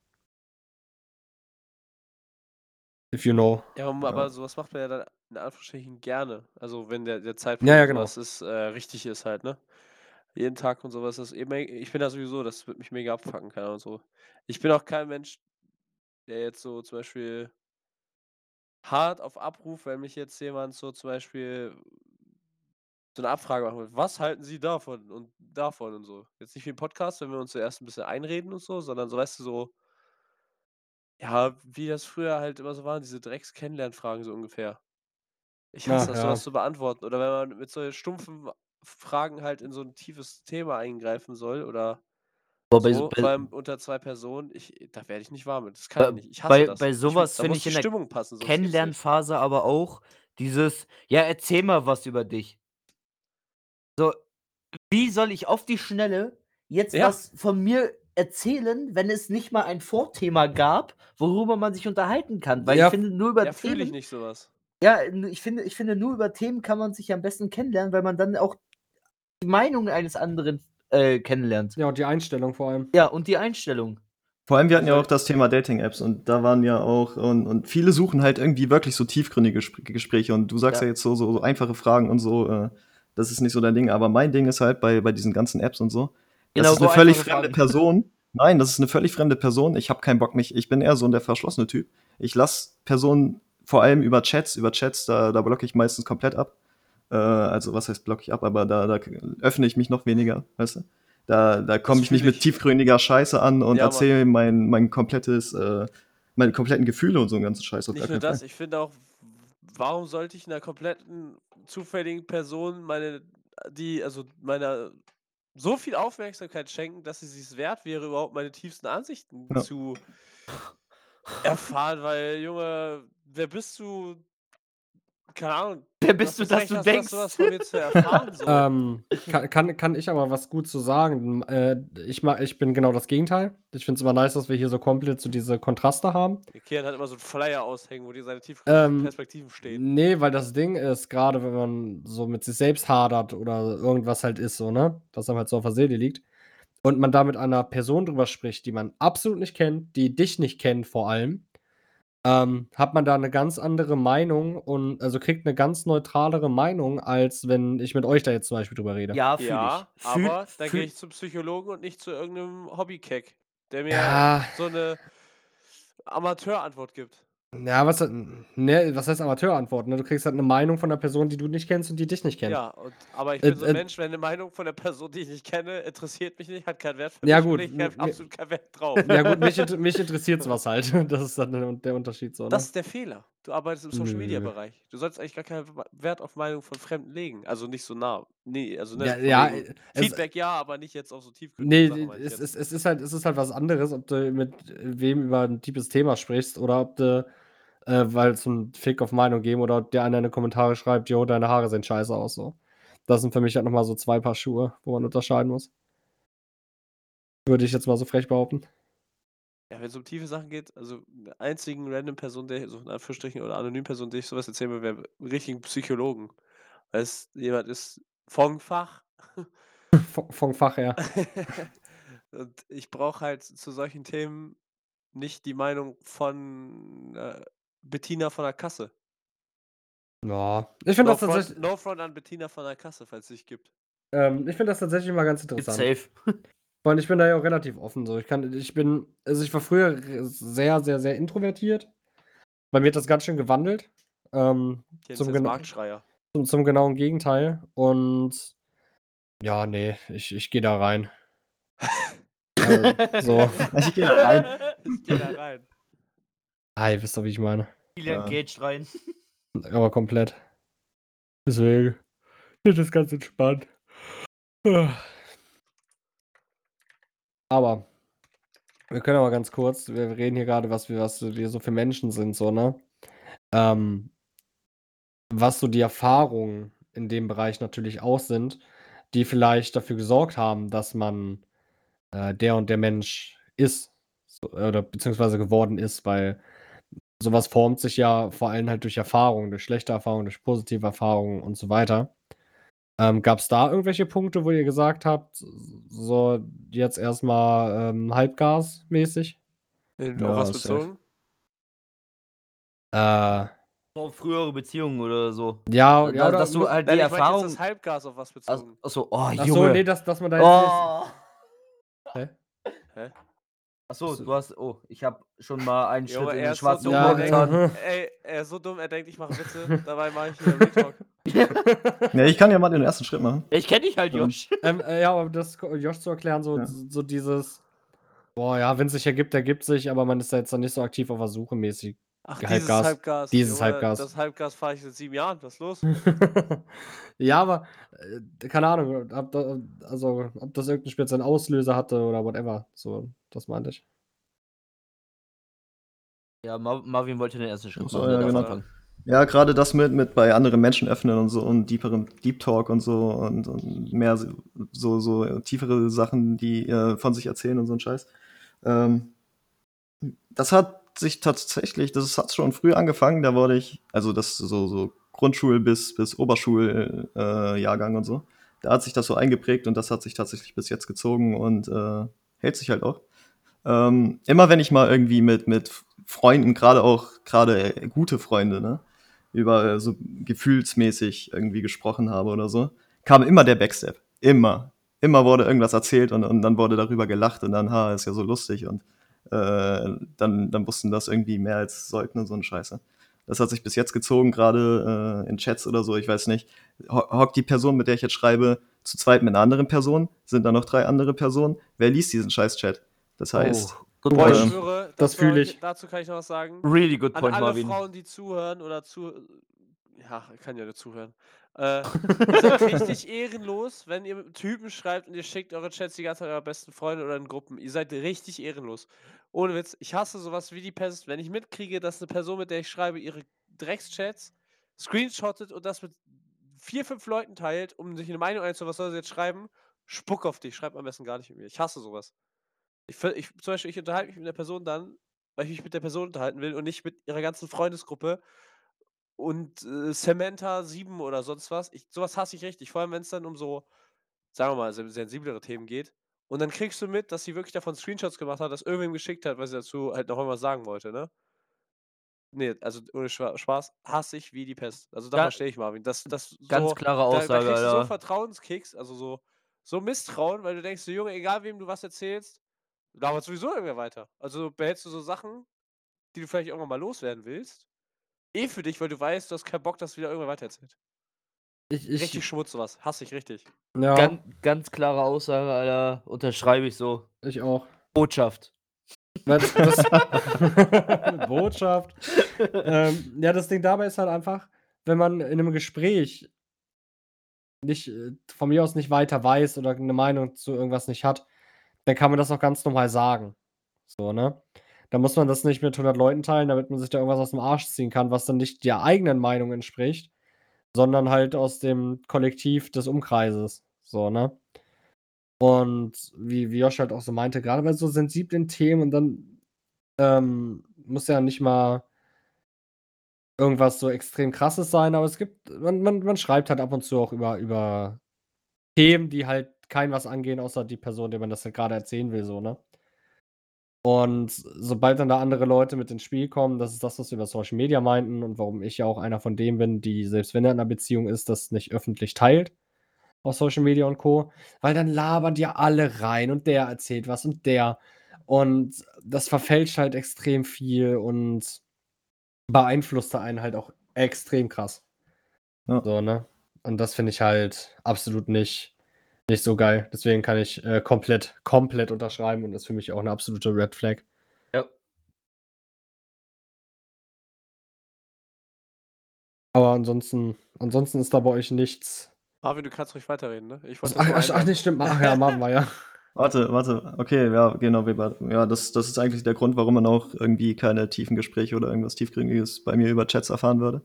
A: If you know.
B: Ja,
D: Ja.
B: aber so was macht man ja dann in Anführungsstrichen gerne. Also, wenn der der
A: Ja,
B: Zeitpunkt
A: ja,
B: so
A: genau.
B: ist, äh, richtig ist halt, ne? Jeden Tag und so was ist eben ich bin da sowieso das würde mich mega abfucken, keine Ahnung, so. Ich bin auch kein Mensch, der jetzt so zum Beispiel hart auf Abruf, wenn mich jetzt jemand so zum Beispiel so 'ne Abfrage machen will: „Was halten Sie davon und davon?“ und so. Jetzt nicht wie im Podcast, wenn wir uns zuerst 'n bisschen einreden und so, sondern so, weißt du, so ja, wie das früher halt immer so waren, diese Drecks-Kennenlernfragen so ungefähr. Ich hasse
A: Ach
B: das,
A: ja.
B: was zu beantworten oder wenn man mit so stumpfen Fragen halt in so 'n tiefes Thema eingreifen soll oder
C: Boah, bei so bei
B: allem unter 2 Personen, ich da werde ich nicht warm mit. Das kann ich
C: bei
B: nicht. Ich hasse
C: bei
B: das.
C: bei
B: Ich
C: so
B: will
C: was
B: da
C: finde
B: muss
C: ich
B: die
C: in der
B: Stimmung passen, sonst geht's nicht.
C: Kennenlernphase aber auch dieses: „Ja, erzähl mal was über dich.“ So, wie soll ich auf die Schnelle jetzt
B: Ja.
C: was von mir erzählen, wenn es nicht mal ein Vorthema gab, worüber man sich unterhalten kann? Weil ich
A: Ja.
C: finde, nur über
B: Ja, fühle ich
C: Themen
B: nicht so was.
C: ja, n ich finde ich finde, nur über Themen kann man sich am besten kennenlernen, weil man dann auch die Meinung eines anderen, äh, kennenlernt.
A: Ja, und die Einstellung vor allem.
C: Ja, und die Einstellung.
D: Vor allem, wir hatten ja auch das Thema Dating-Apps und da waren ja auch und und viele suchen halt irgendwie wirklich so tiefgründige Gespr Gespräche und du sagst ja,
C: Ja.
D: jetzt so so so einfache Fragen und so, äh, das ist nicht so dein Ding, aber mein Ding ist halt bei bei diesen ganzen Apps und so, das
C: Genau,
D: ist
C: so
D: 'ne völlig fremde
C: Fragen.
D: Person. Nein, das ist 'ne völlig fremde Person. Ich habe keinen Bock, mich ich bin eher so 'n der verschlossene Typ. Ich lasse Personen vor allem über Chats über Chats, da da blocke ich meistens komplett ab. Äh, also, was heißt blocke ich ab, aber da da öffne ich mich noch weniger, weißt du? Da da komme ich nicht mit tiefgründiger Scheiße an und
B: Ja,
D: erzähle mein mein komplettes äh, meine kompletten Gefühle und so 'n ganzen Scheiß
B: Nicht nur das,
D: Fall.
B: ich finde auch, warum sollte ich 'ner kompletten zufälligen Person meine die also, meiner so viel Aufmerksamkeit schenken, dass sie sich's wert wäre, überhaupt meine tiefsten Ansichten
D: Ja.
B: zu erfahren, weil Junge, wer bist du? Keine Ahnung.
C: Wer bist du, dass du
B: das
C: denkst?
B: so was von mir zu erfahren *laughs* so?
A: Ähm, kann kann kann ich aber was gut zu sagen. Äh, ich ma ich bin genau das Gegenteil. Ich finde es immer nice, dass wir hier so komplett so diese Kontraste haben.
B: Kian hat immer so 'n Flyer aushängen, wo dir seine tiefgründigen
A: Ähm,
B: Perspektiven stehen.
A: ne, weil das Ding ist, grade wenn man so mit sich selbst hadert oder irgendwas halt ist so, ne, was einem halt so auf der Seele liegt und man da mit einer Person drüber spricht, die man absolut nicht kennt, die dich nicht kennt vor allem, ähm, hat man da 'ne ganz andere Meinung und also, kriegt 'ne ganz neutralere Meinung, als wenn ich mit euch da jetzt zum Beispiel drüber rede.
C: Ja, fühle
B: Ja,
C: ich. Fühl
B: aber dann gehe
C: fühl
B: ich zum Psychologen und nicht zu irgend 'nem Hobbykeck, der mir
A: Ja.
B: so 'ne Amateurantwort gibt.
A: Ja, was ne, was heißt Amateurantwort, ne? Du kriegst halt 'ne Meinung von 'ner Person, die du nicht kennst und die dich nicht kennt.
B: Ja, und aber ich
A: Äh,
B: bin so 'n
A: äh
B: Mensch, wenn 'ne Meinung von 'ner Person, die ich nicht kenne, interessiert mich nicht, hat keinen Wert für
A: Ja
B: mich
A: gut,
B: ich absolut keinen Wert drauf. *laughs*
A: Ja gut, mich mich interessiert was halt. *laughs* Das ist dann der Unterschied so, ne?
B: Das ist der Fehler. Du arbeitest im Social Media
A: Nö.
B: Bereich. Du sollst eigentlich gar keinen Wert auf Meinung von Fremden legen. Also, nicht so nah. Ne, also, ne,
A: Ja, ja, äh, es
B: Feedback ja, aber nicht jetzt auf so
A: Ne,
B: Sachen, meine ich
A: es ist es ist halt es ist halt was anderes, ob du mit wem über 'n tiefes Thema sprichst oder ob du, äh, weil so 'n Fick auf Meinung geben oder der einer in die Kommentare schreibt: „Jo, deine Haare sehen scheiße aus“, so. Das sind für mich halt noch mal so 2 Paar Schuhe, wo man unterscheiden muss. Würde ich jetzt mal so frech behaupten.
B: Ja, wenn's um tiefe Sachen geht, also, einzigen random Person, der so in Anführungsstrichen oder anonym Person, der ich so was erzählen würde, wäre 'n richtigen Psychologen. weil es jemand ist vom Fach. *laughs*
A: Von, Fach her. *laughs*
B: Und ich brauche halt zu solchen Themen nicht die Meinung von äh, Bettina von der Kasse.
A: Ja. Ich finde
B: No
A: das
B: front,
A: tatsächlich.
B: no front an Bettina von der Kasse, falls es sich gibt.
A: Ähm, ich finde das tatsächlich mal ganz
C: It's
A: interessant.
C: safe. *laughs*
A: Weil ich bin da ja auch relativ offen. So. Ich kann, ich bin, also ich war früher sehr, sehr, sehr introvertiert. Bei mir hat das ganz schön gewandelt. Ähm, zum, gena
B: Marktschreier.
A: zum, zum genauen Gegenteil. Und ja, nee, ich, ich gehe da rein. *laughs* Also, so.
D: Ich gehe da rein.
B: Ich geh da rein. *laughs*
A: Hi, wisst ihr, wie ich meine?
C: Kilian
D: Ja.
C: Gage rein. *laughs*
A: Aber komplett. Deswegen. Das ist ganz entspannt. Ah. *sighs* Aber wir können aber ganz kurz, wir reden hier gerade, was wir, was wir so für Menschen sind, so, ne? Ähm, was so die Erfahrungen in dem Bereich natürlich auch sind, die vielleicht dafür gesorgt haben, dass man äh, der und der Mensch ist. So, oder beziehungsweise geworden ist, weil sowas formt sich ja vor allem halt durch Erfahrungen, durch schlechte Erfahrungen, durch positive Erfahrungen und so weiter. Ähm, Gab es da irgendwelche Punkte, wo ihr gesagt habt, so jetzt erstmal ähm, Halbgas-mäßig?
D: Ja,
B: auf was
D: safe.
B: bezogen?
A: Äh,
C: Auf frühere Beziehungen oder so.
A: ja,
C: Da-
A: ja, oder
C: dass du halt die Erfahrung.
B: jetzt das Halbgas auf was bezogen.
C: Achso, oh, Junge.
A: so, nee, dass, dass man da jetzt
C: oh.
A: nicht. *laughs* Hä?
B: Hä?
C: Achso, du hast. Oh, ich habe schon mal einen Schritt in
B: er
C: den
B: ist so
C: schwarzen
B: dumm,
C: Humor
B: er
C: getan.
B: denkt, ey, er ist so dumm, er denkt, ich mache Witze, *laughs* dabei mache ich hier Retalk. *laughs*
D: Ja, ich kann ja mal den ersten Schritt machen.
C: Ich kenne dich halt,
D: Ja.
C: Josh.
A: ähm, äh, ja, aber das ko- Josh zu erklären, so,
D: Ja.
A: so dieses, boah, ja, wenn es sich ergibt, ergibt sich, aber man ist da jetzt dann nicht so aktiv auf der Suche mäßig.
B: Ach,
A: Halbgas.
B: dieses Halbgas.
A: Dieses
B: Junge,
A: Halbgas.
B: Das Halbgas fahre ich seit sieben Jahren, was ist los? *laughs*
A: ja, aber äh, keine Ahnung, ob, da, also, ob das irgendeinen speziellen Auslöser hatte oder whatever. So, das meinte ich.
C: Ja, Mar Marvin wollte den ersten Schritt
D: Ach so,
C: machen.
D: ja, genau. Ja, gerade das mit, mit bei anderen Menschen öffnen und so und deeperen Deep Talk und so und, und mehr so, so, so tiefere Sachen, die äh, von sich erzählen und so ein Scheiß. Ähm, das hat sich tatsächlich, das hat schon früh angefangen, da wurde ich, also das so, so Grundschul- bis, bis Oberschuljahrgang äh, und so. Da hat sich das so eingeprägt und das hat sich tatsächlich bis jetzt gezogen und äh, hält sich halt auch. Ähm, immer wenn ich mal irgendwie mit, mit Freunden, gerade auch, gerade äh, gute Freunde, ne, über so gefühlsmäßig irgendwie gesprochen habe oder so, kam immer der Backstep. Immer. Immer wurde irgendwas erzählt und, und dann wurde darüber gelacht und dann, ha, ist ja so lustig und dann, dann wussten das irgendwie mehr als sollten und so eine Scheiße. Das hat sich bis jetzt gezogen, gerade äh, in Chats oder so, ich weiß nicht. Ho hockt die Person, mit der ich jetzt schreibe, zu zweit mit einer anderen Person? Sind da noch drei andere Personen? Wer liest diesen scheiß Chat? Das heißt,
C: Oh, good
B: Boah, ich
D: Ähm,
C: point.
B: schwöre,
A: das
B: war-
A: fühl ich.
B: Dazu kann ich noch was sagen.
C: Really good
B: An
C: point,
B: alle
C: Marvin.
B: Frauen, die zuhören oder zu. Ja, ich kann ja nicht zuhören. Äh, ihr *laughs* seid richtig ehrenlos, wenn ihr mit Typen schreibt und ihr schickt eure Chats die ganze Zeit eurer besten Freunde oder in Gruppen. Ihr seid richtig ehrenlos. Ohne Witz, ich hasse sowas wie die Pest, wenn ich mitkriege, dass eine Person, mit der ich schreibe, ihre Dreckschats screenshottet und das mit vier, fünf Leuten teilt, um sich eine Meinung einzuholen, was soll sie jetzt schreiben? Spuck auf dich, schreib am besten gar nicht mit mir. Ich hasse sowas. Ich, ich, zum Beispiel, ich unterhalte mich mit der Person dann, weil ich mich mit der Person unterhalten will und nicht mit ihrer ganzen Freundesgruppe und äh, Samantha 7 oder sonst was. Ich, sowas hasse ich richtig, vor allem wenn es dann um so, sagen wir mal, sen- sensiblere Themen geht. Und dann kriegst du mit, dass sie wirklich davon Screenshots gemacht hat, das irgendwem geschickt hat, weil sie dazu halt noch irgendwas sagen wollte, ne? Nee, also ohne Spaß, hasse ich wie die Pest. Also da verstehe ich Marvin. Das, das
C: Ganz
B: so,
C: klare
B: da, da
C: Aussage,
B: kriegst du so
C: Alter.
B: Vertrauenskicks, also so, so Misstrauen, weil du denkst, so, Junge, egal wem du was erzählst, labert sowieso irgendwer weiter. Also behältst du so Sachen, die du vielleicht irgendwann mal loswerden willst, eh für dich, weil du weißt, du hast keinen Bock, dass wieder irgendwer weitererzählt.
A: Ich, ich,
B: Richtig Schmutz sowas. Hasse ich richtig.
A: ja,
C: Ganz, ganz klare Aussage, Alter. Unterschreibe ich so.
A: ich auch.
C: Botschaft.
A: Weil das, *laughs* *laughs* Botschaft. ähm, ja, das Ding dabei ist halt einfach, wenn man in einem Gespräch nicht, äh, von mir aus nicht weiter weiß oder eine Meinung zu irgendwas nicht hat, dann kann man das auch ganz normal sagen. So, ne? Da muss man das nicht mit 100 Leuten teilen, damit man sich da irgendwas aus dem Arsch ziehen kann, was dann nicht der eigenen Meinung entspricht, sondern halt aus dem Kollektiv des Umkreises. So, ne? Und wie, wie Josh halt auch so meinte, gerade bei so sensiblen Themen und dann ähm, muss ja nicht mal irgendwas so extrem krasses sein, aber es gibt, man, man, man schreibt halt ab und zu auch über, über Themen, die halt kein was angehen, außer die Person, der man das halt gerade erzählen will, so, ne? Und sobald dann da andere Leute mit ins Spiel kommen, das ist das, was wir über Social Media meinten und warum ich ja auch einer von denen bin, die, selbst wenn er in einer Beziehung ist, das nicht öffentlich teilt auf Social Media und Co. Weil dann labern ja alle rein und der erzählt was und der. Und das verfälscht halt extrem viel und beeinflusst da einen halt auch extrem krass.
D: Ja.
A: So, ne? Und das finde ich halt absolut nicht, nicht so geil. Deswegen kann ich äh, komplett, komplett unterschreiben und das ist für mich auch eine absolute Red Flag.
C: Ja.
A: Aber ansonsten, ansonsten ist da bei euch nichts.
B: Marvin, du kannst ruhig weiterreden, ne? Ich
A: Was,
B: wollte
A: ach, ach, ach,
B: einwerfen.
A: stimmt. Ach ja, machen wir ja. *laughs*
D: Warte, warte. Okay, ja, genau. war- Ja, das, das ist eigentlich der Grund, warum man auch irgendwie keine tiefen Gespräche oder irgendwas Tiefgründiges bei mir über Chats erfahren würde.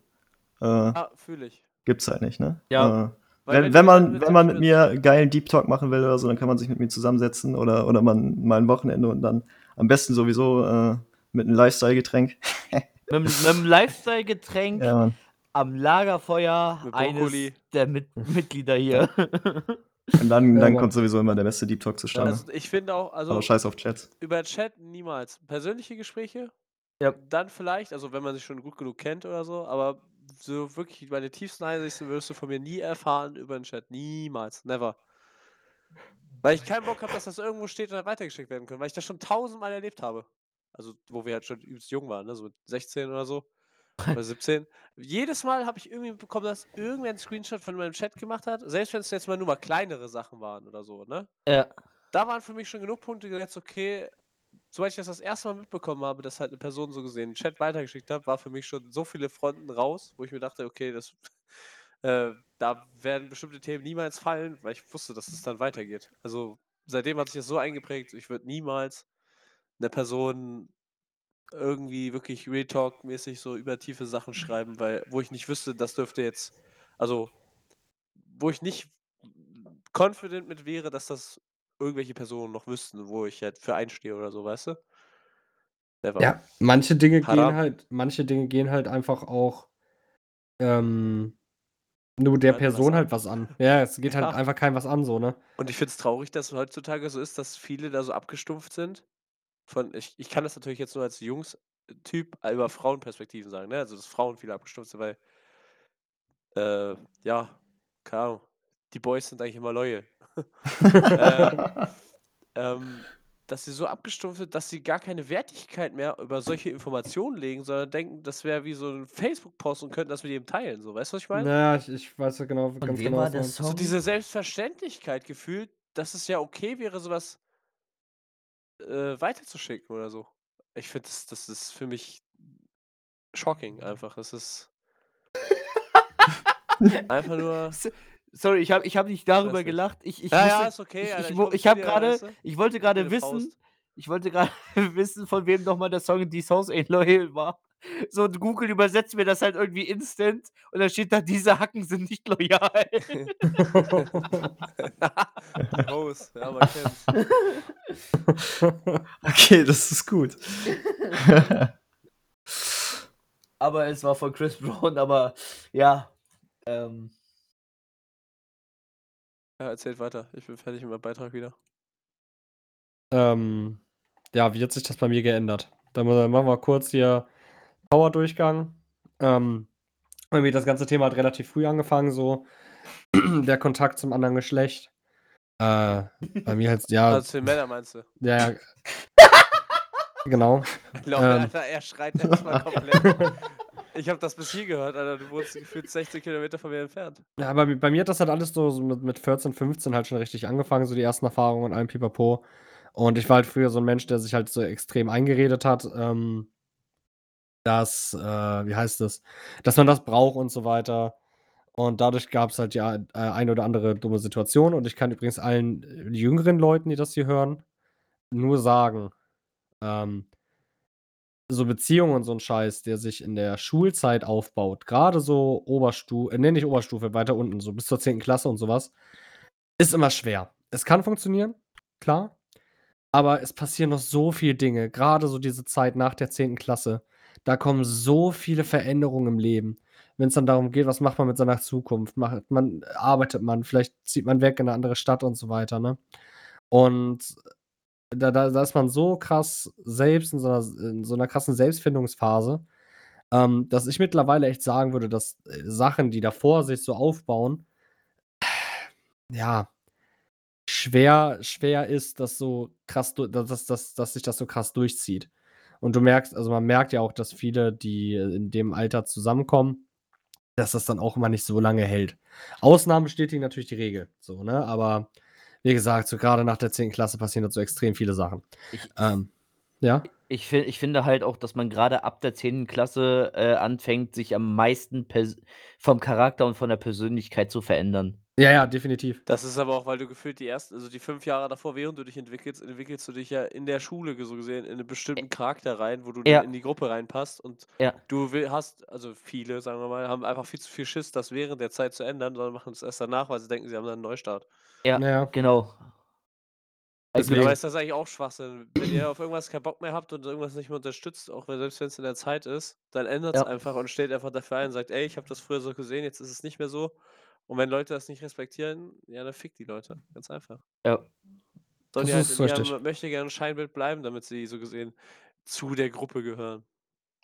D: Äh,
B: Ah, fühle ich.
D: gibt's halt nicht, ne?
C: Ja.
D: Äh,
B: Weil
D: wenn, wenn, man, wenn man
B: mit
D: mir geilen Deep Talk machen will oder so, dann kann man sich mit mir zusammensetzen oder, oder man mal ein Wochenende und dann am besten sowieso äh, mit einem Lifestyle-Getränk.
C: Mit, einem- mit einem Lifestyle-Getränk *laughs*
D: Ja,
C: am Lagerfeuer
B: Mit
C: eines
B: Brokkoli.
C: der Mit Mitglieder hier. *laughs*
D: Und dann, dann kommt sowieso immer der beste Deep Talk zustande.
B: Also ich finde auch, also
D: Aber scheiß auf Chats.
B: über Chat niemals. Persönliche Gespräche,
C: Ja.
B: dann vielleicht, also wenn man sich schon gut genug kennt oder so, aber so wirklich meine tiefsten Einsichten wirst du von mir nie erfahren über den Chat. Niemals. Never. Weil ich keinen Bock habe, dass das irgendwo steht und dann weitergeschickt werden kann, weil ich das schon tausendmal erlebt habe. Also, wo wir halt schon übelst jung waren, ne? so mit 16 oder so. *laughs* Oder 17. Jedes Mal habe ich irgendwie bekommen, dass irgendwer einen Screenshot von meinem Chat gemacht hat, selbst wenn es jetzt mal nur mal kleinere Sachen waren oder so, ne?
C: ja.
B: da waren für mich schon genug Punkte gesetzt, okay, sobald ich das das erste Mal mitbekommen habe, dass halt eine Person so gesehen einen Chat weitergeschickt hat, war für mich schon so viele Fronten raus, wo ich mir dachte, okay, das, *laughs* äh, da werden bestimmte Themen niemals fallen, weil ich wusste, dass es dann weitergeht. Also seitdem hat sich das so eingeprägt, ich würde niemals einer Person irgendwie wirklich Real Talk-mäßig so über tiefe Sachen schreiben, weil, wo ich nicht wüsste, das dürfte jetzt, also, wo ich nicht confident mit wäre, dass das irgendwelche Personen noch wüssten, wo ich halt für einstehe oder so, weißt du? Never.
A: Ja, manche Dinge gehen
B: Haram.
A: halt, manche Dinge gehen halt einfach auch ähm, nur der
B: was
A: Person halt was an. Ja, es *laughs* geht
B: Ja.
A: halt einfach keinem was an, so, ne?
B: Und ich finde es traurig, dass es heutzutage so ist, dass viele da so abgestumpft sind. Von, ich, ich kann das natürlich jetzt nur als Jungs-Typ über Frauenperspektiven sagen, ne? Also, dass Frauen viele abgestumpft sind, weil, äh, ja, keine Ahnung, die Boys sind eigentlich immer loyal. *laughs* äh, ähm, dass sie so abgestumpft sind, dass sie gar keine Wertigkeit mehr über solche Informationen legen, sondern denken, das wäre wie so ein Facebook-Post und könnten das mit jedem teilen. So, weißt du, was ich meine?
A: Naja, ich, ich weiß ja genau, ganz genau,
C: war der. Song?
B: So diese Selbstverständlichkeit gefühlt, dass es ja okay wäre, sowas äh, weiterzuschicken oder so. Ich finde, das, das ist für mich shocking einfach. Das ist *laughs* einfach nur.
C: Sorry, ich habe ich hab nicht darüber gelacht. Ich, ich,
B: Ja, ja,
C: wusste-
B: ist okay,
C: Ich,
B: Alter,
C: ich,
B: ich
C: ich habe gerade, ich wollte gerade wissen,
B: Faust.
C: ich wollte gerade *laughs* wissen, von wem nochmal der Song Die Souls Ain't Loyal war. So, und Google übersetzt mir das halt irgendwie instant und dann steht da, diese Hacken sind nicht loyal. *laughs*
B: Hose, ja, man kennt's. *laughs*
D: Okay, das ist gut.
C: aber es war von Chris Brown, aber ja. Ähm,
B: Ja, erzählt weiter. Ich bin fertig mit meinem Beitrag wieder.
A: ähm, ja, wie hat sich das bei mir geändert? Dann machen wir kurz hier Power-Durchgang. Ähm, irgendwie das ganze Thema hat relativ früh angefangen, so *clears throat* der Kontakt zum anderen Geschlecht. Äh, bei mir halt, ja, *laughs*
B: Also zu den Männern meinst du?
A: ja, ja. *laughs* genau.
B: Ich glaube,
A: Ähm.
B: Alter, er schreit jetzt mal komplett. *laughs* Ich habe das bis hier gehört, Alter. Du wohnst gefühlt 16 Kilometer von mir entfernt.
A: Ja, aber bei mir hat das halt alles so, mit, mit 14, 15 halt schon richtig angefangen, so die ersten Erfahrungen und allem Pipapo. Und ich war halt früher so ein Mensch, der sich halt so extrem eingeredet hat, ähm, dass, äh, wie heißt es, dass man das braucht und so weiter. Und dadurch gab es halt ja äh, eine oder andere dumme Situation. Und ich kann übrigens allen äh, jüngeren Leuten, die das hier hören, nur sagen, ähm, so Beziehungen und so ein Scheiß, der sich in der Schulzeit aufbaut, gerade so Oberstufe, äh, nee, nicht Oberstufe, weiter unten, so bis zur 10. Klasse und sowas, ist immer schwer. Es kann funktionieren, klar, aber es passieren noch so viele Dinge, gerade so diese Zeit nach der 10. Klasse, da kommen so viele Veränderungen im Leben. Wenn's dann darum geht, was macht man mit seiner Zukunft? Macht man arbeitet man, vielleicht zieht man weg in 'ne andere Stadt und so weiter, ne? Und da da da ist man so krass selbst in so 'ner in so 'ner krassen Selbstfindungsphase, ähm, dass ich mittlerweile echt sagen würde, dass, äh, Sachen, die davor sich so aufbauen *sighs* ja, schwer schwer ist, das so krass dass dass dass sich das so krass durchzieht. Und du merkst also, man merkt ja auch, dass viele, die in dem Alter zusammenkommen, dass das dann auch immer nicht so lange hält. Ausnahmen bestätigen natürlich die Regel, so, ne? Aber wie gesagt, so grade nach der 10. Klasse passieren so extrem viele Sachen.
C: Ich
A: Ähm, ja?
C: ich fi ich finde halt auch, dass man grade ab der 10. Klasse, äh, anfängt, sich am meisten vom Charakter und von der Persönlichkeit zu verändern.
A: Ja, ja, definitiv.
B: Das ist aber auch, weil du gefühlt die ersten also, die 5 Jahre davor, während du dich entwickelst, entwickelst du dich ja in der Schule so gesehen in 'nen bestimmten Charakter rein, wo du
C: Ja.
B: dann in die Gruppe reinpasst und
C: Ja.
B: du will hast also, viele, sagen wir mal, haben einfach viel zu viel Schiss, das während der Zeit zu ändern, sondern machen es erst danach, weil sie denken, sie haben dann 'n Neustart.
C: Ja,
A: Ja.
C: genau. Also
B: Aber ist das eigentlich auch Schwachsinn? Wenn ihr auf irgendwas keinen Bock mehr habt und irgendwas nicht mehr unterstützt, auch wenn selbst wenn's in der Zeit ist, dann ändert's
C: Ja.
B: einfach und steht einfach dafür ein und sagt: „Ey, ich habe das früher so gesehen, jetzt ist es nicht mehr so.“ Und wenn Leute das nicht respektieren, ja, dann fickt die Leute, ganz einfach.
C: Ja.
B: Sollen
A: Das
B: die halt
A: ist
B: in ihrem
A: richtig.
B: Möchtegern-Scheinbild bleiben, damit sie so gesehen zu der Gruppe gehören.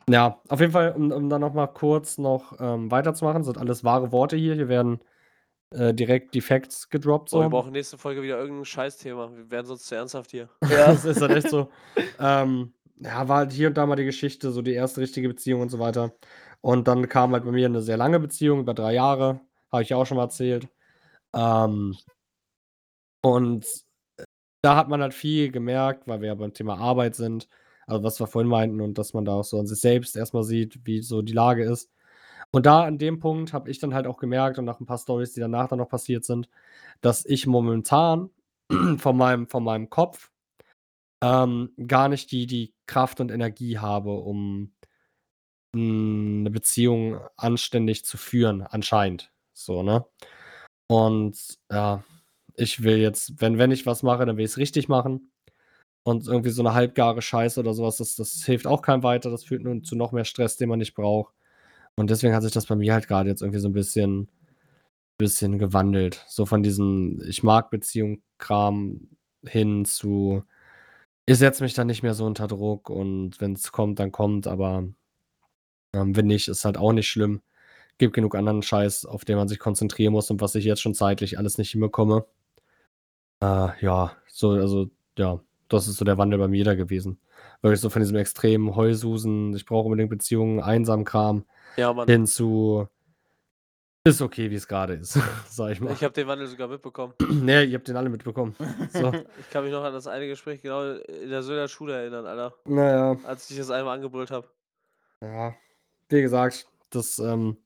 A: Ja, auf jeden Fall, um um dann noch mal kurz noch, ähm, weiterzumachen, sind alles wahre Worte hier. Hier werden, äh, direkt die Facts gedroppt
B: Boah, wir
A: so.
B: brauchen nächste Folge wieder irgend 'n Scheißthema. Wir werden sonst zu ernsthaft hier. *laughs*
C: Ja.
A: Das ist halt echt so. Ähm, ja, war halt hier und da mal die Geschichte, so die erste richtige Beziehung und so weiter. Und dann kam halt bei mir 'ne sehr lange Beziehung über 3 Jahre, habe ich ja auch schon mal erzählt. Ähm und, da hat man halt viel gemerkt, weil wir ja beim Thema Arbeit sind, also, was wir vorhin meinten und dass man da auch so an sich selbst erst mal sieht, wie so die Lage ist. Und da an dem Punkt habe ich dann halt auch gemerkt und nach 'n paar Storys, die danach dann noch passiert sind, dass ich momentan *clears throat* von meinem von meinem Kopf, ähm, gar nicht die die Kraft und Energie habe, um, hm, 'ne Beziehung anständig zu führen, anscheinend, so, ne? Und ja, ich will jetzt wenn wenn ich was mache, dann will ich's richtig machen. Und irgendwie so 'ne halbgare Scheiße oder so was, das das hilft auch keinem weiter. Das führt nur zu noch mehr Stress, den man nicht braucht. Und deswegen hat sich das bei mir halt grade jetzt irgendwie so 'n bisschen bisschen gewandelt. So von diesem Ich-mag-Beziehung-Kram hin zu ich setze mich da nicht mehr so unter Druck und wenn's kommt, dann kommt, aber, ähm, wenn nicht, ist halt auch nicht schlimm. Gibt genug anderen Scheiß, auf den man sich konzentrieren muss und was ich jetzt schon zeitlich alles nicht hinbekomme. Äh, ja, so also, ja, das ist so der Wandel bei mir da gewesen. Wirklich so von diesem extremen Heulsusen, ich brauche unbedingt Beziehungen, Einsam-Kram
B: Ja, Mann.
A: hin zu ist okay, wie's grade ist, *laughs* sage ich mal.
B: Ich habe den Wandel sogar mitbekommen. *clears throat*
A: Ne, ihr habt den alle mitbekommen. *laughs* So.
B: Ich kann mich noch an das eine Gespräch genau in der Söder Schule erinnern, Alter.
A: Na ja.
B: Als ich das einmal angebrüllt habe.
A: Ja, wie gesagt, das, ähm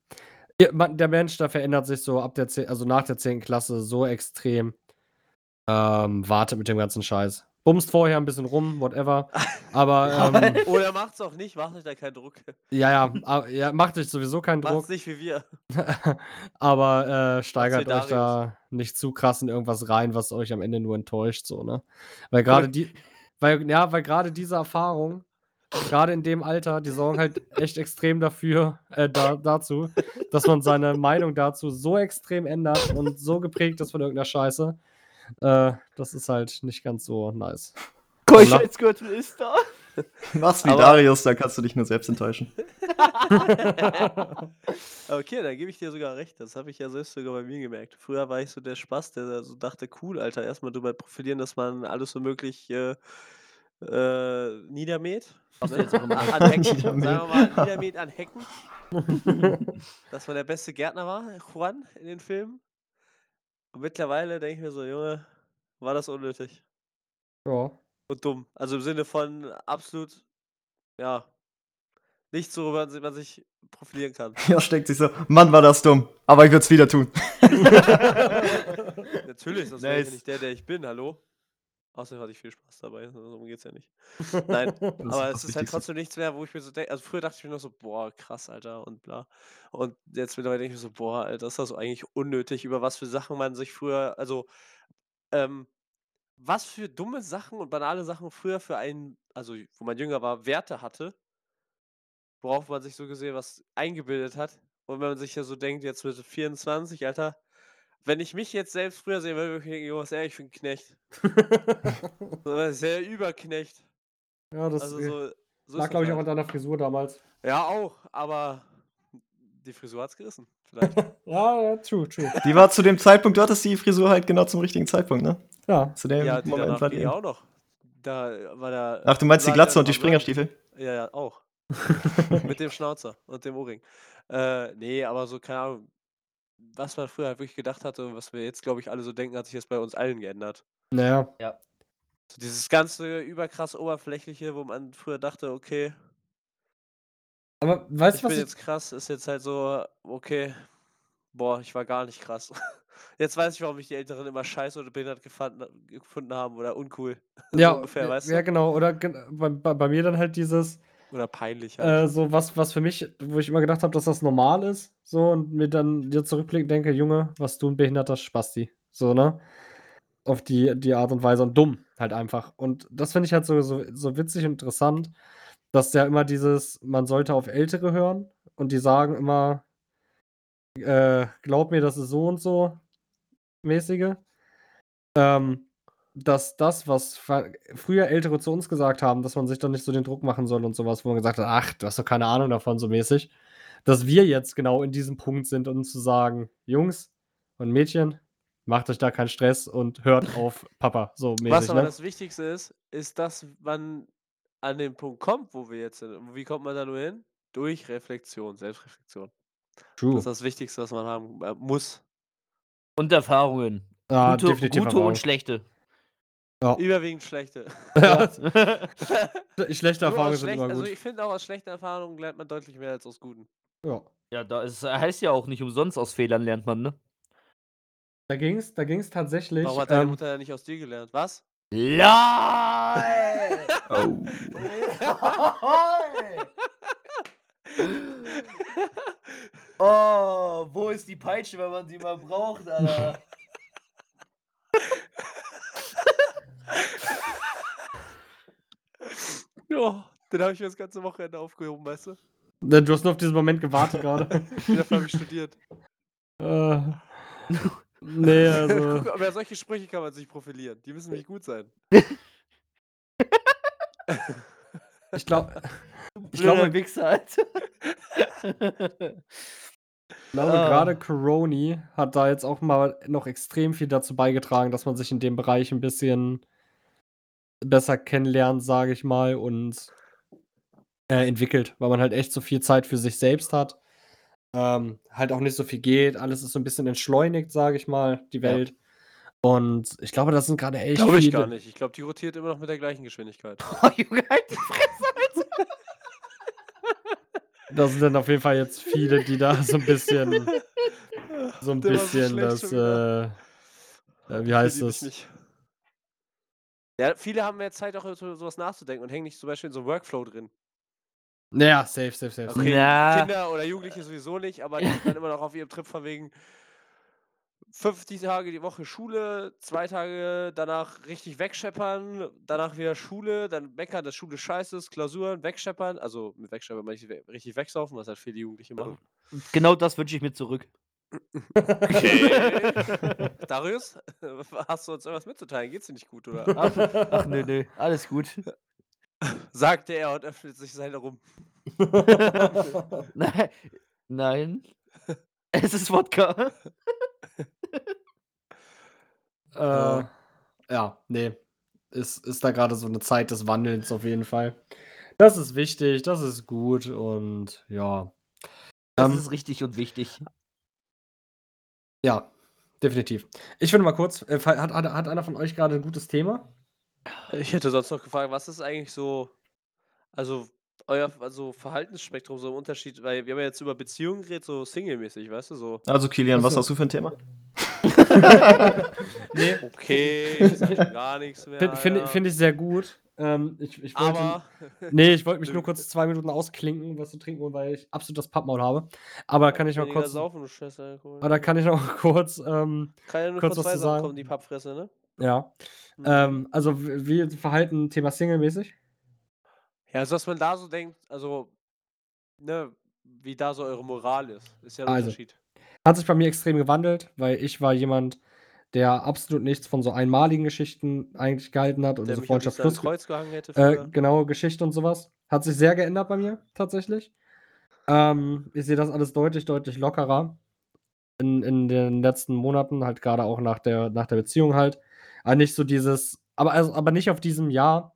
A: der Mensch, der verändert sich so ab der zeh also, nach der 10. Klasse so extrem. Ähm, wartet mit dem ganzen Scheiß. Bumst vorher 'n bisschen rum, whatever, *laughs* aber, ähm *laughs*
B: Oder macht's auch nicht, macht euch da keinen Druck.
A: Ja, ja, ja, macht euch sowieso keinen Druck.
B: Macht's nicht wie wir. *laughs*
A: Aber, äh,
B: Macht's
A: steigert euch da nicht zu krass in irgendwas rein, was euch am Ende nur enttäuscht, so, ne? Weil grade die weil ja, weil grade diese Erfahrungen, grade in dem Alter, die sorgen halt echt extrem dafür äh, da dazu, dass man seine Meinung dazu so extrem ändert und so geprägt ist von irgend 'ner Scheiße. Äh, das ist halt nicht ganz so nice.
C: Keuschheitsgürtel ist da.
D: Mach's wie
B: Aber-
D: Darius, da kannst du dich nur selbst enttäuschen. *laughs*
B: Okay, dann gebe ich dir sogar recht. Das habe ich ja selbst sogar bei mir gemerkt. Früher war ich so der Spaß, der da so dachte: „Cool, Alter, erst mal drüber profilieren, dass man alles so möglich, äh, äh, niedermäht“,
C: jetzt *laughs*
B: An Hecken, sagen
D: Niedermäht.
B: wir mal, niedermäht an Hecken. *laughs* Dass man der beste Gärtner war, Juan, in den Filmen. Und mittlerweile denke ich mir so: „Junge, war das unnötig
A: Ja.
B: und dumm.“ Also, im Sinne von absolut, ja, nichts, worüber si man sich profilieren kann. *laughs*
D: Ja, steckt sich so, Mann, war das dumm, aber ich würde es wieder tun.
B: Natürlich, sonst wäre ich
C: Nice.
B: nicht der, der ich bin, hallo? Außerdem hatte ich viel Spaß dabei, darum geht's ja nicht. Nein, *laughs* aber es ist halt trotzdem nichts mehr, wo ich mir so denke also, früher dachte ich mir noch so: „Boah, krass, Alter“ und bla. Und jetzt mittlerweile denke ich mir so: „Boah, Alter, ist das eigentlich unnötig, über was für Sachen man sich früher also, ähm, was für dumme Sachen und banale Sachen früher für einen also, wo man jünger war, Werte hatte“ worauf man sich so gesehen was eingebildet hat. Und wenn man sich ja so denkt, jetzt mit 24, Alter, wenn ich mich jetzt selbst früher sehe, würde ich denken, Junge, ehrlich, ich bin ein Knecht. *laughs* So, Das ist ja Überknecht.
A: ja, das
B: Also so, so
A: lag,
B: ist das
A: glaube ich, auch
B: halt.
A: an deiner Frisur damals.
B: Ja, auch, aber die Frisur hat's gerissen. Vielleicht. *laughs*
A: Ja, ja, true, true.
D: Die war zu dem Zeitpunkt, du hattest die Frisur halt genau zum richtigen Zeitpunkt, ne?
A: Ja.
D: Zu dem
B: ja, die
D: Moment war die.
B: ja auch noch. Da war der.
D: Ach, du meinst die Glatze und die. Springerstiefel?
B: Ja, ja, auch. *laughs* Mit dem Schnauzer und dem Ohrring. Äh, nee, aber so, keine Ahnung, was man früher halt wirklich gedacht hatte und was wir jetzt, glaube ich, alle so denken, hat sich jetzt bei uns allen geändert.
A: Naja.
B: So dieses ganze überkrass Oberflächliche, wo man früher dachte, okay,
A: Aber weißt
B: ich
A: du, was
B: bin
A: ich.
B: jetzt krass, ist jetzt halt so, okay, boah, ich war gar nicht krass. *laughs* Jetzt weiß ich, warum mich die Älteren immer scheiße oder behindert gefunden haben oder uncool.
A: Ja, *laughs*
B: so ungefähr,
A: ja,
B: weißt
A: ja,
B: du?
A: genau. Oder bei, bei, bei mir dann halt dieses,
B: Oder peinlich
A: äh,
B: halt.
A: so was, was für mich, wo ich immer gedacht habe, dass das normal ist, so und mir dann jetzt zurückblick denke, Junge, was du ein behinderter Spasti. So, ne? Auf die, die Art und Weise und dumm halt einfach. Und das finde ich halt so, so, so witzig und interessant, dass ja immer dieses, man sollte auf Ältere hören und die sagen immer, äh, glaub mir, das ist so und so mäßige. Ähm, dass das, was früher Ältere zu uns gesagt haben, dass man sich doch nicht so den Druck machen soll und sowas, wo man gesagt hat, ach, du hast doch keine Ahnung davon, so mäßig, dass wir jetzt genau in diesem Punkt sind, um zu sagen, Jungs und Mädchen, macht euch da keinen Stress und hört *laughs* auf Papa, so
B: Was
A: mäßig,
B: aber
A: ne?
B: das Wichtigste ist, ist, dass man an den Punkt kommt, wo wir jetzt sind. Und wie kommt man da nur hin? Durch Reflexion, Selbstreflexion. Das
A: True.
B: ist das Wichtigste, was man haben äh, muss.
C: Und Erfahrungen.
A: Ja,
C: gute
A: definitiv
C: gute
A: Erfahrung.
C: und schlechte.
A: Ja.
B: Überwiegend schlechte.
A: Ja, *laughs* schlechte Erfahrungen sind
B: schlecht,
A: immer
B: also
A: gut.
B: ich finde auch aus schlechten Erfahrungen lernt man deutlich mehr als aus guten.
A: Ja.
C: ja, da ist, heißt ja auch nicht umsonst, aus Fehlern lernt man, ne?
A: Da ging es da ging's tatsächlich.
B: Warum hat deine
A: ähm,
B: Mutter ja nicht aus dir gelernt? Was?
C: LOL!
D: Oh. *laughs* *laughs*
C: oh, wo ist die Peitsche, wenn man sie mal braucht, Alter? *laughs*
B: Ja, den habe ich mir das ganze Wochenende aufgehoben, weißt du?
A: du hast nur auf diesen Moment gewartet gerade. *laughs*
B: Dafür habe ich studiert.
A: äh, nee, also. *laughs*
B: Guck, aber solche Sprüche kann man sich profilieren. Die müssen nicht gut sein.
A: Ich glaube, ich glaube,
C: Wichser, Alter.
A: Ich glaube,
C: Ah.
A: gerade Coroni hat da jetzt auch mal noch extrem viel dazu beigetragen, dass man sich in dem Bereich ein bisschen besser kennenlernt, sage ich mal, und äh, entwickelt, weil man halt echt so viel Zeit für sich selbst hat. Ähm, halt auch nicht so viel geht, alles ist so ein bisschen entschleunigt, sage ich mal, die
C: Ja.
A: Welt. Und ich glaube, das sind gerade echt
B: Glaube ich
A: viele.
B: gar nicht. Ich glaube, die rotiert immer noch mit der gleichen Geschwindigkeit. *laughs*
C: Oh, Junge, halt die Fresse, Alter.
A: Das sind dann auf jeden Fall jetzt viele, die da so ein bisschen, so ein
B: Der so
A: bisschen
B: schlecht
A: das, äh, äh, wie heißt das?
B: Ja, viele haben mehr Zeit, auch über so- sowas nachzudenken und hängen nicht zum Beispiel in so einem Workflow drin.
A: Naja, safe, safe, safe.
B: Okay,
C: Na.
B: Kinder oder Jugendliche sowieso nicht, aber die sind dann immer noch auf ihrem Trip von wegen 50 Tage die Woche Schule, zwei Tage danach richtig wegscheppern, danach wieder Schule, dann meckern, dass Schule scheiße ist, Klausuren, wegscheppern, also mit wegscheppern meine ich richtig wegsaufen, was halt viele Jugendliche machen.
C: Genau das wünsche ich mir zurück.
B: Okay. *laughs* Darius, hast du uns irgendwas mitzuteilen? Geht's dir nicht gut, oder?
C: Ach, ach nee, nee, alles gut. *laughs*
B: Sagte er und öffnet sich seine rum. *laughs*
C: Nein. Nein. Es ist Wodka.
A: Äh, ja, nee. Ist, ist da gerade so eine Zeit des Wandelns auf jeden Fall. Das ist wichtig, das ist gut und ja.
C: Das
A: Ähm,
C: ist richtig und wichtig.
A: Ja, definitiv. Ich finde mal kurz, äh, hat, hat, hat einer von euch gerade ein gutes Thema?
B: Ich hätte sonst noch gefragt, was ist eigentlich so, also euer also Verhaltensspektrum so im Unterschied, weil wir haben ja jetzt über Beziehungen geredet, so single-mäßig, weißt du, so.
D: Also, Kilian, was hast du für ein Thema?
A: Nee. *laughs*
B: Okay, *laughs* gar nichts mehr.
A: Finde find ich sehr gut. Ähm, ich, ich wollte,
B: aber. *laughs*
A: nee, ich wollte mich *laughs* nur kurz zwei Minuten ausklinken, was zu trinken, holen, weil ich absolut das Pappmaul habe. Aber da kann ich noch kurz.
B: Saufen, du Scheiß Alkohol.
A: Aber da kann ich noch *laughs* kurz, ähm,
B: Kann ja nur
A: kurz was zu sagen.
B: kommen, die Pappfresse, ne?
A: ja.
B: Mhm.
A: Ähm, also, wie wie Verhalten, Thema Single-mäßig?
B: Ja, also dass man da so denkt, also ne, wie da so eure Moral ist. Ist ja ein
A: Also,
B: Unterschied.
A: Hat sich bei mir extrem gewandelt, weil ich war jemand, der absolut nichts von so einmaligen Geschichten eigentlich gehalten hat oder
B: Der
A: so Freundschaft
B: Kreuz gehangen hätte
A: Äh, genau, Geschichte und sowas. Hat sich sehr geändert bei mir, tatsächlich. Ähm, ich sehe das alles deutlich, deutlich lockerer in in den letzten Monaten, halt gerade auch nach der nach der Beziehung halt. Aber nicht so dieses aber also aber nicht auf diesem Jahr,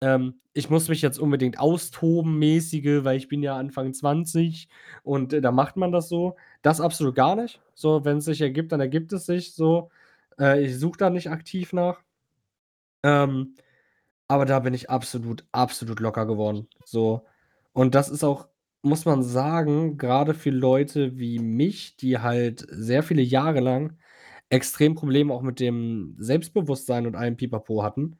A: ähm, ich muss mich jetzt unbedingt austoben mäßige, weil ich bin ja Anfang 20 und, äh, da macht man das so. Das absolut gar nicht. So, wenn es sich ergibt, dann ergibt es sich so. Äh, ich suche da nicht aktiv nach. Ähm, aber da bin ich absolut, absolut locker geworden, so. Und das ist auch, muss man sagen, gerade für Leute wie mich, die halt sehr viele Jahre lang extrem Probleme auch mit dem Selbstbewusstsein und allem Pipapo hatten,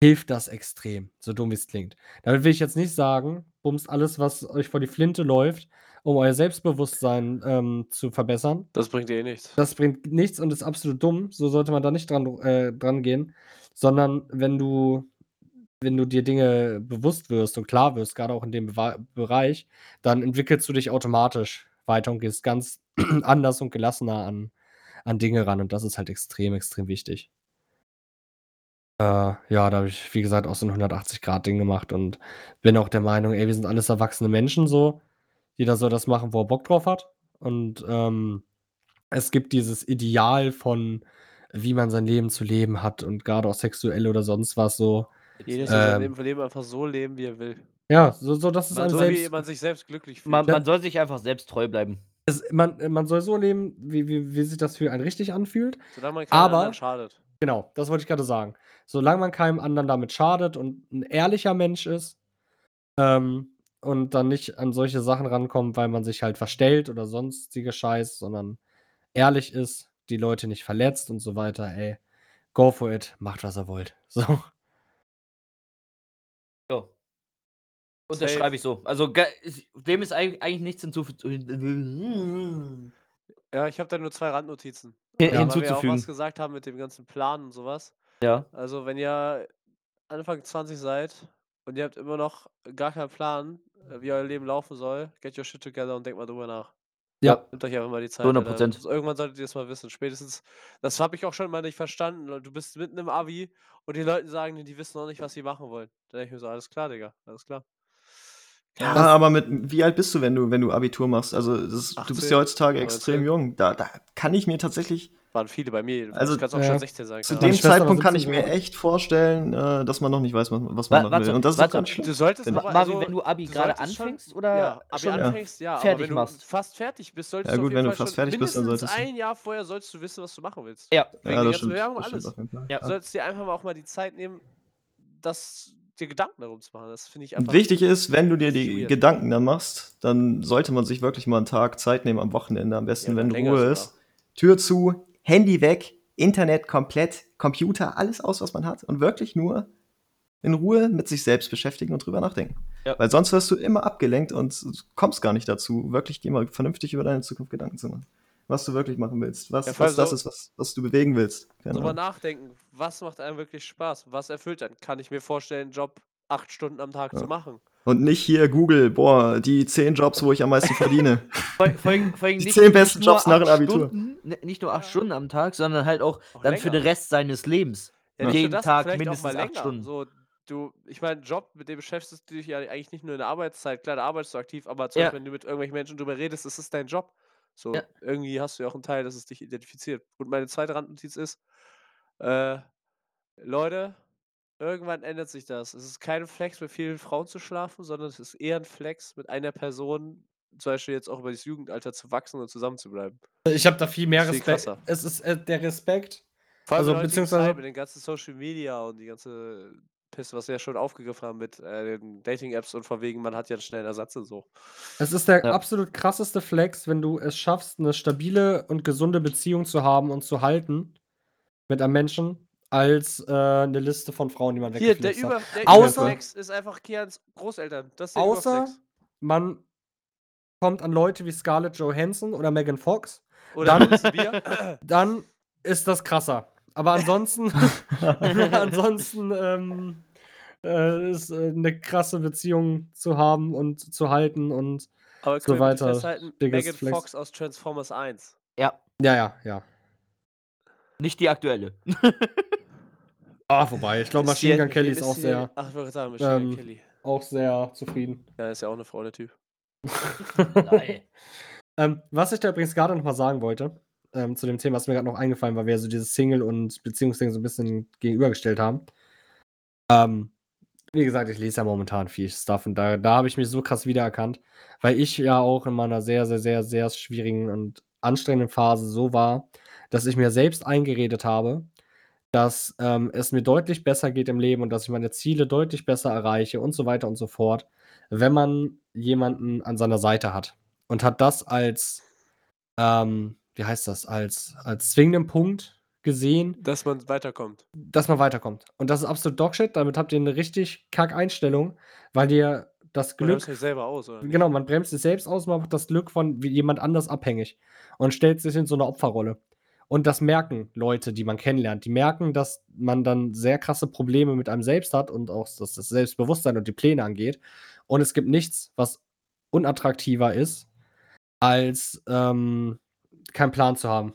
A: hilft das extrem, so dumm wie es klingt. Damit will ich jetzt nicht sagen, bumst alles, was euch vor die Flinte läuft, um euer Selbstbewusstsein, ähm, zu verbessern.
B: Das bringt eh nichts.
A: Das bringt nichts und ist absolut dumm. So sollte man da nicht dran äh, dran gehen, sondern wenn du wenn du dir Dinge bewusst wirst und klar wirst, gerade auch in dem Bewa Bereich, dann entwickelst du dich automatisch weiter und gehst ganz *clears throat* anders und gelassener an an Dinge ran und das ist halt extrem, extrem wichtig. Äh, ja, da habe ich, wie gesagt, auch so 'n 180 Grad Ding gemacht und bin auch der Meinung, ey, wir sind alles erwachsene Menschen so. Jeder soll das machen, wo er Bock drauf hat. Und, ähm, es gibt dieses Ideal von, wie man sein Leben zu leben hat und gerade auch sexuell oder sonst was so.
B: Jeder soll sein
A: Ähm
B: Leben Leben einfach so leben, wie er will.
A: Ja, so so dass es
B: Man
A: einem
B: soll, wie
A: selbst
B: man sich selbst glücklich fühlt.
C: Man man soll sich einfach selbst treu bleiben.
A: es man man soll so leben, wie wie wie sich das für einen richtig anfühlt.
B: Solange man keinem
A: Aber
B: anderen schadet.
A: Genau, das wollte ich gerade sagen. Solange man keinem anderen damit schadet und 'n ehrlicher Mensch ist, ähm, und dann nicht an solche Sachen rankommt, weil man sich halt verstellt oder sonstige Scheiß, sondern ehrlich ist, die Leute nicht verletzt und so weiter, ey, go for it, macht, was ihr wollt. *laughs* So.
C: Ja. Unterschreibe ich so. Also, dem ist eig eigentlich nichts hinzufügen
B: Ja, ich habe da nur 2 Randnotizen.
C: Hi
B: Also, weil wir ja auch
C: hinzuzufügen.
B: was gesagt haben mit dem ganzen Plan und sowas.
C: Ja.
B: Also, wenn ihr Anfang 20 seid und ihr habt immer noch gar keinen Plan, äh, wie euer Leben laufen soll, get your shit together und denkt mal drüber nach.
A: Ja.
B: Nehmt euch einfach mal die Zeit,
C: Zu 100
B: Alter. So, irgendwann solltet ihr es mal wissen. Spätestens das habe ich auch schon mal nicht verstanden. Du bist mitten im Abi und die Leute sagen die wissen noch nicht, was sie machen wollen. Da denke ich mir so: „Alles klar, Digga, alles klar.“
D: Ja, aber mit wie alt bist du, wenn du wenn du Abitur machst? Also, das du bist ja
B: 18,
D: heutzutage extrem
B: 19.
D: jung. Da da kann ich mir tatsächlich
B: Waren viele bei mir.
D: Also,
B: Kann's auch
A: ja.
B: schon 16 sein,
D: zu dem Zeitpunkt kann ich
A: 17
D: mir echt vorstellen, äh, dass man noch nicht weiß, was was
C: Wa
D: man machen will. Und das ist
C: warte.
D: ganz schlimm.
B: Du solltest aber
C: Marvin,
B: also,
C: wenn du Abi
B: du
C: grade
B: solltest schon
C: anfängst oder
B: ja, Abi
C: schon
B: anfängst, ja, aber
C: fertig
B: wenn du
C: machst?
B: fast fertig bist, solltest
D: Ja
B: du auf
D: gut,
B: jeden
D: wenn du fast
B: schon
D: fertig bist, dann solltest du
B: 1 Jahr vorher solltest du wissen, was du machen willst.
C: Ja.
B: Wegen
D: Ja,
B: der
D: das
B: ganzen
D: stimmt.
B: Bewerbung,
D: Das stimmt
B: alles.
C: Ja.
B: Du solltest dir einfach mal auch mal die Zeit nehmen, das dir Gedanken darum zu machen. Das finde ich einfach
D: wichtig ist, wenn du dir
B: ist
D: die
B: weird.
D: Gedanken dann machst, dann sollte man sich wirklich mal 'n Tag Zeit nehmen am Wochenende am
B: Ja,
D: besten,
B: oder
D: wenn Ruhe ist. Tür zu, Handy weg, Internet komplett, Computer, alles aus, was man hat und wirklich nur in Ruhe mit sich selbst beschäftigen und drüber nachdenken.
C: Ja.
D: Weil sonst wirst du immer abgelenkt und kommst gar nicht dazu, wirklich dir mal vernünftig über deine Zukunft Gedanken zu machen. Was du wirklich machen willst, was
B: Ja,
D: was das ist, was was du bewegen willst. Keine
B: drüber nachdenken, was macht einem wirklich Spaß? Was erfüllt einen? Kann ich mir vorstellen, 'n Job 8 Stunden am Tag zu
D: Ja.
B: machen?
D: Und nicht hier Google, boah, die 10 Jobs, wo ich am meisten verdiene. *laughs*
C: Vor vor allem vor allem
D: Die
C: nicht
D: 10
C: nicht
D: besten
C: nur
D: Jobs nach
C: 8
D: dem Abitur.
C: Stunden, n nicht nur 8
B: Ja.
C: Stunden am Tag, sondern halt auch
B: Auch
C: dann für den
B: länger.
C: Rest seines Lebens.
B: Ja,
C: Jeden
B: das,
C: Tag mindestens
B: mal
C: 8
B: länger.
C: Stunden.
B: So, du ich meine, Job, mit dem beschäftigst du dich ja eigentlich nicht nur in der Arbeitszeit. Klar, da arbeitest du aktiv, aber zum
C: Ja.
B: Beispiel, wenn du mit irgendwelchen Menschen drüber redest, das ist dein Job. So,
C: Ja.
B: irgendwie hast du ja auch 'n Teil, dass es dich identifiziert. Und meine zweite Randnotiz ist, äh, Leute, irgendwann ändert sich das. Es ist kein Flex, mit vielen Frauen zu schlafen, sondern es ist eher 'n Flex, mit einer Person zum Beispiel jetzt auch über das Jugendalter zu wachsen und zusammenzubleiben.
A: Ich habe da viel mehr
B: Ist viel
A: Respekt.
B: krasser.
A: Es ist, äh, der Respekt
B: Vor allem
A: also
B: in der heutigen
A: beziehungsweise
B: Zeit mit den ganzen Social Media und die ganze Pisse, was wir ja schon aufgegriffen haben mit, äh, den Dating-Apps und von wegen, man hat ja 'n schnellen Ersatz und so.
A: Es ist der
C: Ja.
A: absolut krasseste Flex, wenn du es schaffst, 'ne stabile und gesunde Beziehung zu haben und zu halten mit einem Menschen, als, äh, 'ne Liste von Frauen, die man
B: Hier, der über der
A: Außer
B: Überflex ist einfach Kians Großeltern. Das ist
A: außer
B: Überflex.
A: man kommt an Leute wie Scarlett Johansson oder Megan Fox,
B: Oder
A: dann *coughs* dann ist das krasser. Aber ansonsten *laughs* *laughs* ansonsten, ähm, äh, ist äh, eine krasse Beziehung zu haben und zu halten und
B: Aber
A: so weiter.
B: festhalten, Megan
A: Flex.
B: Fox aus Transformers 1.
C: Ja,
A: Ja, ja, ja.
C: nicht die aktuelle. *laughs*
A: Ah, vorbei. Ich glaube, Machine Gun Kelly ist auch sehr?
B: Ach, ich wollte sagen, Machine Gun
A: ähm,
B: Kelly.
A: auch sehr zufrieden.
B: Ja, ist ja auch eine Frau, der Typ.
C: Nein. *laughs*
A: Ähm, was ich da übrigens gerade noch mal sagen wollte, ähm, zu dem Thema, was mir gerade noch eingefallen war, wir so dieses Single- und Beziehungsding so ein bisschen gegenübergestellt haben. Ähm, wie gesagt, ich lese ja momentan viel Stuff und da, da habe ich mich so krass wiedererkannt, weil ich ja auch in meiner sehr, sehr, sehr, sehr schwierigen und anstrengenden Phase so war, dass ich mir selbst eingeredet habe, dass ähm, es mir deutlich besser geht im Leben und dass ich meine Ziele deutlich besser erreiche und so weiter und so fort, wenn man jemanden an seiner Seite hat. Und hat das als, ähm, wie heißt das, als, als zwingenden Punkt gesehen,
B: Dass man weiterkommt.
A: dass man weiterkommt. Und das ist absolut Dogshit. Damit habt ihr eine richtig kack Einstellung, weil ihr das
B: Man
A: Glück.
B: bremst sich selber aus, oder? nicht?
A: Genau, man bremst sich selbst aus, man macht das Glück von jemand anders abhängig und stellt sich in so eine Opferrolle. Und das merken Leute, die man kennenlernt. Die merken, dass man dann sehr krasse Probleme mit einem selbst hat und auch dass das Selbstbewusstsein und die Pläne angeht. Und es gibt nichts, was unattraktiver ist, als ähm, keinen Plan zu haben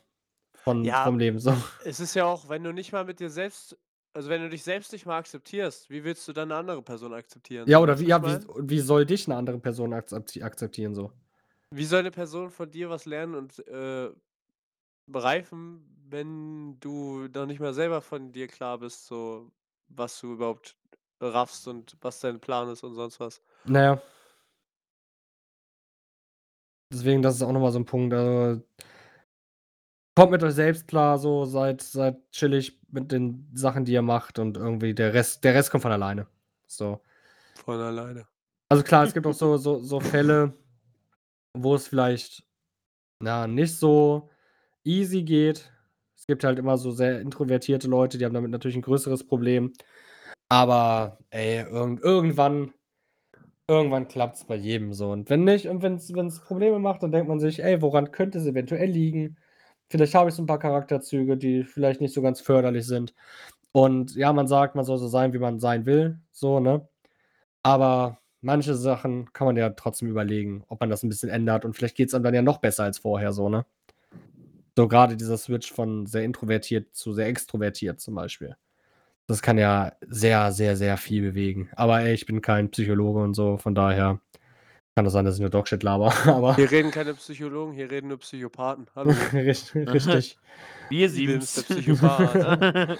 A: von,
B: Ja.
A: vom Leben. So.
B: Es ist ja auch, wenn du nicht mal mit dir selbst, also wenn du dich selbst nicht mal akzeptierst, wie willst du dann eine andere Person akzeptieren?
A: Ja, oder wie, ja, wie, wie soll dich eine andere Person akzepti akzeptieren so?
B: Wie soll eine Person von dir was lernen und äh, bereifen, wenn du noch nicht mal selber von dir klar bist, so was du überhaupt raffst und was dein Plan ist und sonst was.
A: Naja. Deswegen, das ist auch nochmal so ein Punkt. Also, kommt mit euch selbst klar, so seid, seid chillig mit den Sachen, die ihr macht und irgendwie der Rest, der Rest kommt von alleine. So.
B: Von alleine.
A: Also klar, es gibt auch *laughs* so, so, so Fälle, wo es vielleicht na, nicht so easy geht. Es gibt halt immer so sehr introvertierte Leute, die haben damit natürlich ein größeres Problem. Aber ey, irgend, irgendwann, irgendwann klappt es bei jedem so. Und wenn nicht, und wenn es Probleme macht, dann denkt man sich, ey, woran könnte es eventuell liegen? Vielleicht habe ich so ein paar Charakterzüge, die vielleicht nicht so ganz förderlich sind. Und ja, man sagt, man soll so sein, wie man sein will, so, ne? Aber manche Sachen kann man ja trotzdem überlegen, ob man das ein bisschen ändert und vielleicht geht es dann ja noch besser als vorher, so, ne? So gerade dieser Switch von sehr introvertiert zu sehr extrovertiert zum Beispiel. Das kann ja sehr, sehr, sehr viel bewegen. Aber ey, ich bin kein Psychologe und so, von daher kann das sein, dass ich nur Dogshit laber. *laughs* Aber
B: Hier reden keine Psychologen, hier reden nur Psychopathen. Hallo. *laughs*
A: richtig. *laughs* richtig.
C: Wir sieben's.
B: der Psychopath.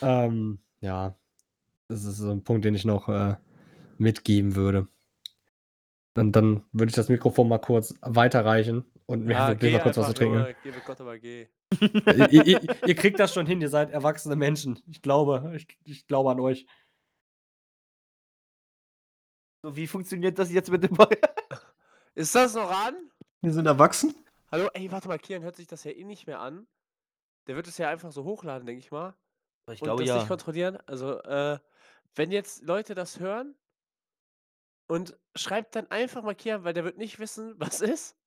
A: ähm, ja, das ist so ein Punkt, den ich noch äh, mitgeben würde. Und dann würde ich das Mikrofon mal kurz weiterreichen und mir wirklich
B: geh
A: mal kurz was zu trinken.
B: Geh mit Gott, aber geh. *laughs*
A: ihr, ihr, ihr- kriegt das schon hin, ihr seid erwachsene Menschen. Ich glaube, ich, ich glaube an euch.
C: So, wie funktioniert das jetzt mit dem Feuer? *laughs*
B: Ist das noch an?
D: Wir sind erwachsen.
B: Hallo, ey, warte mal, Kian hört sich das ja eh nicht mehr an. Der wird es ja einfach so hochladen, denke ich mal.
C: Ich
B: und
C: glaube
B: das
C: ja.
B: nicht kontrollieren. Also, äh, wenn jetzt Leute das hören und schreibt dann einfach mal Kian, weil der wird nicht wissen, *laughs* was ist.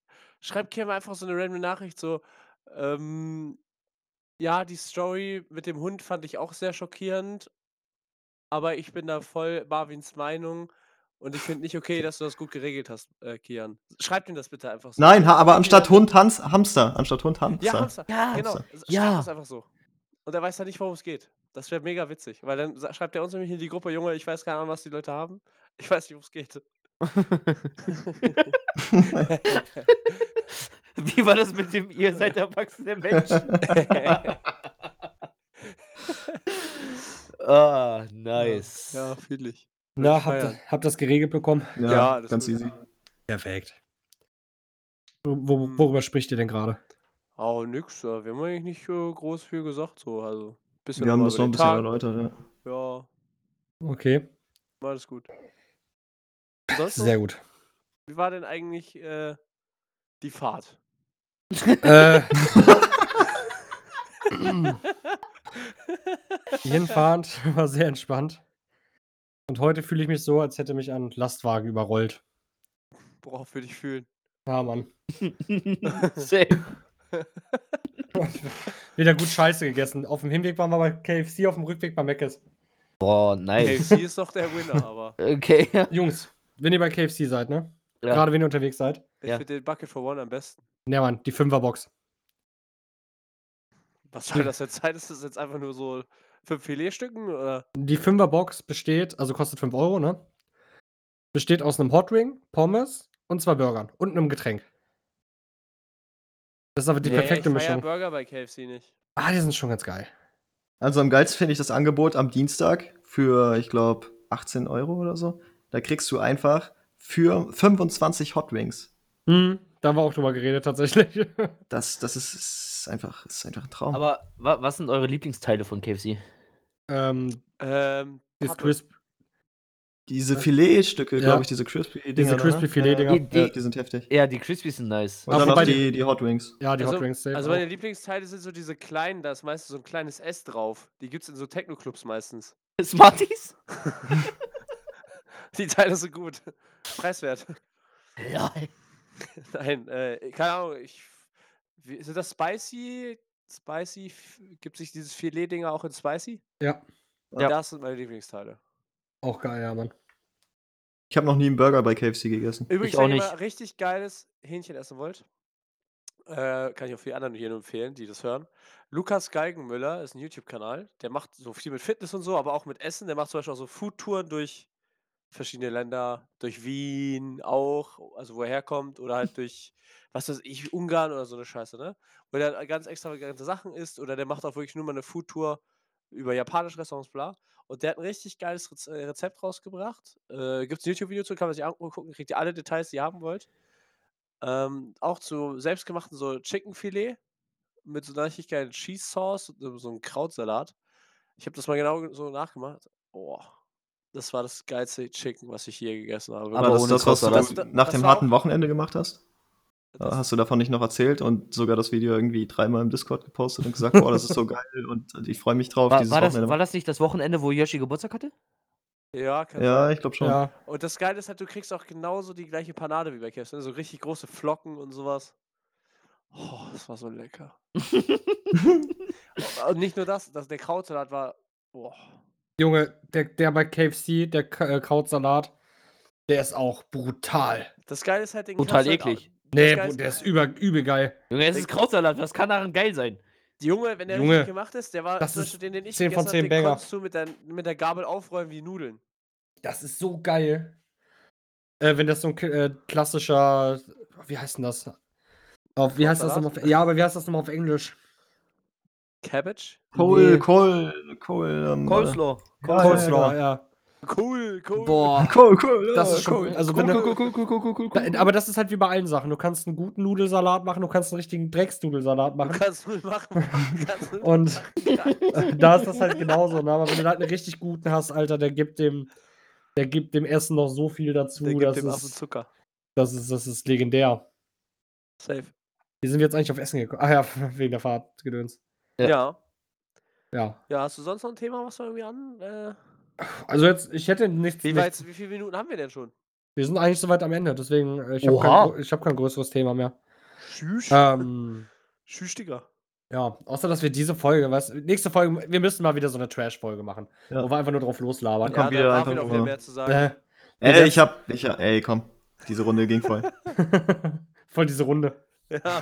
B: Schreibt Kian mal einfach so eine random Nachricht, so, ähm, ja, die Story mit dem Hund fand ich auch sehr schockierend, aber ich bin da voll Marvins Meinung und ich finde nicht okay, dass du das gut geregelt hast, äh, Kian. Schreibt ihm das bitte einfach so.
D: Nein, ha aber anstatt Hund Hans Hamster. Anstatt Hund Hamster.
B: Ja, Hamster.
C: Ja,
B: Genau,
D: Hamster.
C: Ja.
B: das einfach so. Und er weiß dann nicht, worum es geht. Das wäre mega witzig, weil dann schreibt er uns nämlich in die Gruppe, Junge, ich weiß keine Ahnung, was die Leute haben. Ich weiß nicht, worum es geht. *laughs* *laughs* *laughs*
C: Wie war das mit dem, ihr seid erwachsene Menschen? *laughs* ah, nice.
B: Ja, fühle ich.
A: Na, habt, habt das geregelt bekommen?
D: Ja,
B: Ja, das
D: ganz
B: ist-
D: easy.
A: Perfekt. Wo, wo, worüber spricht ihr denn gerade?
B: Oh, nix. Wir haben eigentlich nicht äh, groß viel gesagt, so. Also, bisschen
D: Wir haben das noch ein bisschen
B: Tag.
D: erläutert. Ja.
B: Ja,
A: Okay,
B: alles gut. Sonst noch?
A: sehr gut.
B: Wie war denn eigentlich äh, die Fahrt?
A: Äh, *laughs* die Hinfahrt war sehr entspannt. Und heute fühle ich mich so, als hätte mich ein Lastwagen überrollt.
B: Worauf würde ich fühlen?
A: Ja, Mann. *laughs*
C: Same. *laughs*
A: Wieder gut Scheiße gegessen. Auf dem Hinweg waren wir bei KFC, auf dem Rückweg bei Mc's.
C: Boah, nice.
B: KFC ist doch der Winner, aber
C: Okay.
A: Jungs, wenn ihr bei KFC seid, ne?
C: Ja.
A: Gerade wenn ihr unterwegs seid.
B: ich
C: Ja.
B: finde den Bucket for One am besten.
A: Ja, Mann, die Fünferbox.
B: Was soll das jetzt sein? Ist das jetzt einfach nur so fünf Filetstücken oder?
A: Die Fünferbox besteht, also kostet 5 Euro, ne? Besteht aus einem Hotring, Pommes und zwei Burgern und einem Getränk. Das ist aber die
B: Nee,
A: perfekte
B: ich
A: Mischung.
B: Burger bei KFC nicht.
A: Ah, die sind schon ganz geil.
D: Also am geilsten finde ich das Angebot am Dienstag für, ich glaube, 18 Euro oder so. Da kriegst du einfach für 25 Hot Wings.
A: Hm, da haben wir auch drüber geredet, tatsächlich. *laughs*
D: Das, das ist, ist, einfach, ist einfach ein Traum.
C: Aber wa was sind eure Lieblingsteile von KFC?
A: ähm,
B: Ähm,
A: das. Crisp,
D: diese Filetstücke,
A: Ja.
D: glaube ich, diese Crispy
A: diese Crispy Filet-Dinger.
C: Die-
D: Ja, die sind heftig.
C: Ja, die Crispies sind nice.
D: Und dann noch
A: wobei
D: die, die Hot Wings.
A: Ja, die
B: Also-
A: Hot Wings.
B: Also
A: auch.
B: meine Lieblingsteile sind so diese kleinen, da ist meistens so ein kleines S drauf. Die gibt's in so Techno-Clubs meistens. *laughs*
C: Smarties? *laughs*
B: Die Teile sind gut. Preiswert.
C: Ja. *laughs*
B: Nein, äh, keine Ahnung, ich. Wie, sind das Spicy? Spicy? Gibt sich dieses Filet-Dinger auch in Spicy?
A: Ja,
C: Ja.
B: Das sind meine Lieblingsteile.
A: auch geil, ja, Mann.
D: Ich habe noch nie einen Burger bei KFC gegessen.
B: Übrigens,
C: Ich auch
B: wenn ihr
C: nicht.
B: mal richtig geiles Hähnchen essen wollt, äh, kann ich auch für die anderen hier nur empfehlen, die das hören. Lukas Geigenmüller ist ein YouTube-Kanal, der macht so viel mit Fitness und so, aber auch mit Essen. Der macht zum Beispiel auch so Foodtouren durch verschiedene Länder, durch Wien auch, also wo er herkommt, oder halt durch, was weiß ich, Ungarn oder so eine Scheiße, ne? Wo der ganz extravagante Sachen isst, oder der macht auch wirklich nur mal eine Foodtour über japanische Restaurants, bla. Und der hat ein richtig geiles äh, Rezept rausgebracht. Äh, Gibt es ein YouTube-Video zu, kann man sich angucken, kriegt ihr alle Details, die ihr haben wollt. Ähm, auch zu selbstgemachten so Chickenfilet mit so einer richtig geilen Cheese Sauce und so- so einem Krautsalat. Ich habe das mal genau so nachgemacht. Boah, das war das geilste Chicken, was ich je gegessen habe.
C: Aber
D: das das, was du dann
B: Das-
D: nach
B: das
D: dem harten
B: auch-
D: Wochenende gemacht hast?
B: Das-
D: Hast du davon nicht noch erzählt und sogar das Video irgendwie dreimal im Discord gepostet und gesagt, boah, das ist so geil und ich freue mich drauf,
C: War,
D: dieses
C: war, das,
D: Wochenende.
C: war das nicht das Wochenende, wo Yoshi Geburtstag hatte?
B: ja, kann
D: ja,
B: sein.
D: ich glaube schon.
A: Ja,
B: Und das Geile ist halt, du kriegst auch genauso die gleiche Panade wie bei KFC. ne? So richtig große Flocken und sowas. Oh, das war so lecker. *laughs* und nicht nur das, das der Krautsalat war. Boah.
A: Junge, der, der bei KFC, der K äh, Krautsalat, der ist auch brutal.
B: Das Geile ist halt, den du halt
C: eklig.
B: auch-
A: Nee,
B: ist-
A: der ist über, übel geil.
C: Junge, es ist Krautsalat, was kann daran geil sein?
B: Junge, wenn der
A: Junge,
B: richtig gemacht ist, der war
A: das
B: zum
A: ist
B: Beispiel den, den ich
A: 10 von
B: gegessen
A: 10
B: habe, den
A: Banger.
B: konntest du mit der, mit der Gabel aufräumen wie Nudeln.
A: Das ist so geil. Äh, wenn das so ein äh, klassischer, wie heißt denn das? Auf, wie heißt das nochmal
B: Krautsalat?
A: auf, ja, aber wie heißt das nochmal auf Englisch?
B: Cabbage?
D: Kohl,
A: Nee.
D: Kohl, Kohl, ähm,
C: Coleslaw.
D: Ja,
A: Coleslaw,
D: ja.
B: Cool, cool.
A: Boah.
D: Kohl, Kohl, *laughs*
A: Das ist schon,
D: Kohl.
A: also du,
D: Kohl, Kohl, Kohl, Kohl, Kohl,
A: Da,
D: Kohl.
A: aber das ist halt wie bei allen Sachen. Du kannst einen guten Nudelsalat machen, du kannst einen richtigen Drecksnudelsalat
B: Du
A: machen.
B: kannst Nudeln machen. kannst
A: Und da ist das halt genauso. Ne? Aber wenn du halt einen richtig guten hast, Alter, der gibt dem, der gibt dem Essen noch so viel dazu.
B: Der gibt
A: das,
B: dem
A: ist,
B: Zucker.
A: das, ist, das ist legendär.
B: Safe.
A: Wie sind wir jetzt eigentlich auf Essen gekommen? Ah ja, *laughs* wegen der Fahrtgedöns.
C: Ja.
B: Ja.
A: Ja.
B: Ja, hast du sonst noch ein Thema, was wir irgendwie an? Äh,
A: Also jetzt, ich hätte nichts.
B: wie, weit, wie viele Minuten haben wir denn schon?
A: wir sind eigentlich soweit am Ende, deswegen, äh, ich habe kein, ich hab kein größeres Thema mehr.
B: Tschüss.
A: Ähm, *laughs*
B: Tschüss, Digga.
A: ja, außer dass wir diese Folge, was, nächste Folge, wir müssen mal wieder so eine Trash-Folge machen,
D: Ja.
A: wo wir einfach nur drauf loslabern.
D: Komm,
B: Ja,
D: wieder
B: da
D: einfach
B: noch
D: nur-
B: wieder mehr zu sagen.
A: Äh,
D: Ey, ich hab, ich hab, ey, komm. Diese Runde ging voll. *laughs*
A: Voll diese Runde. *laughs*
B: Ja.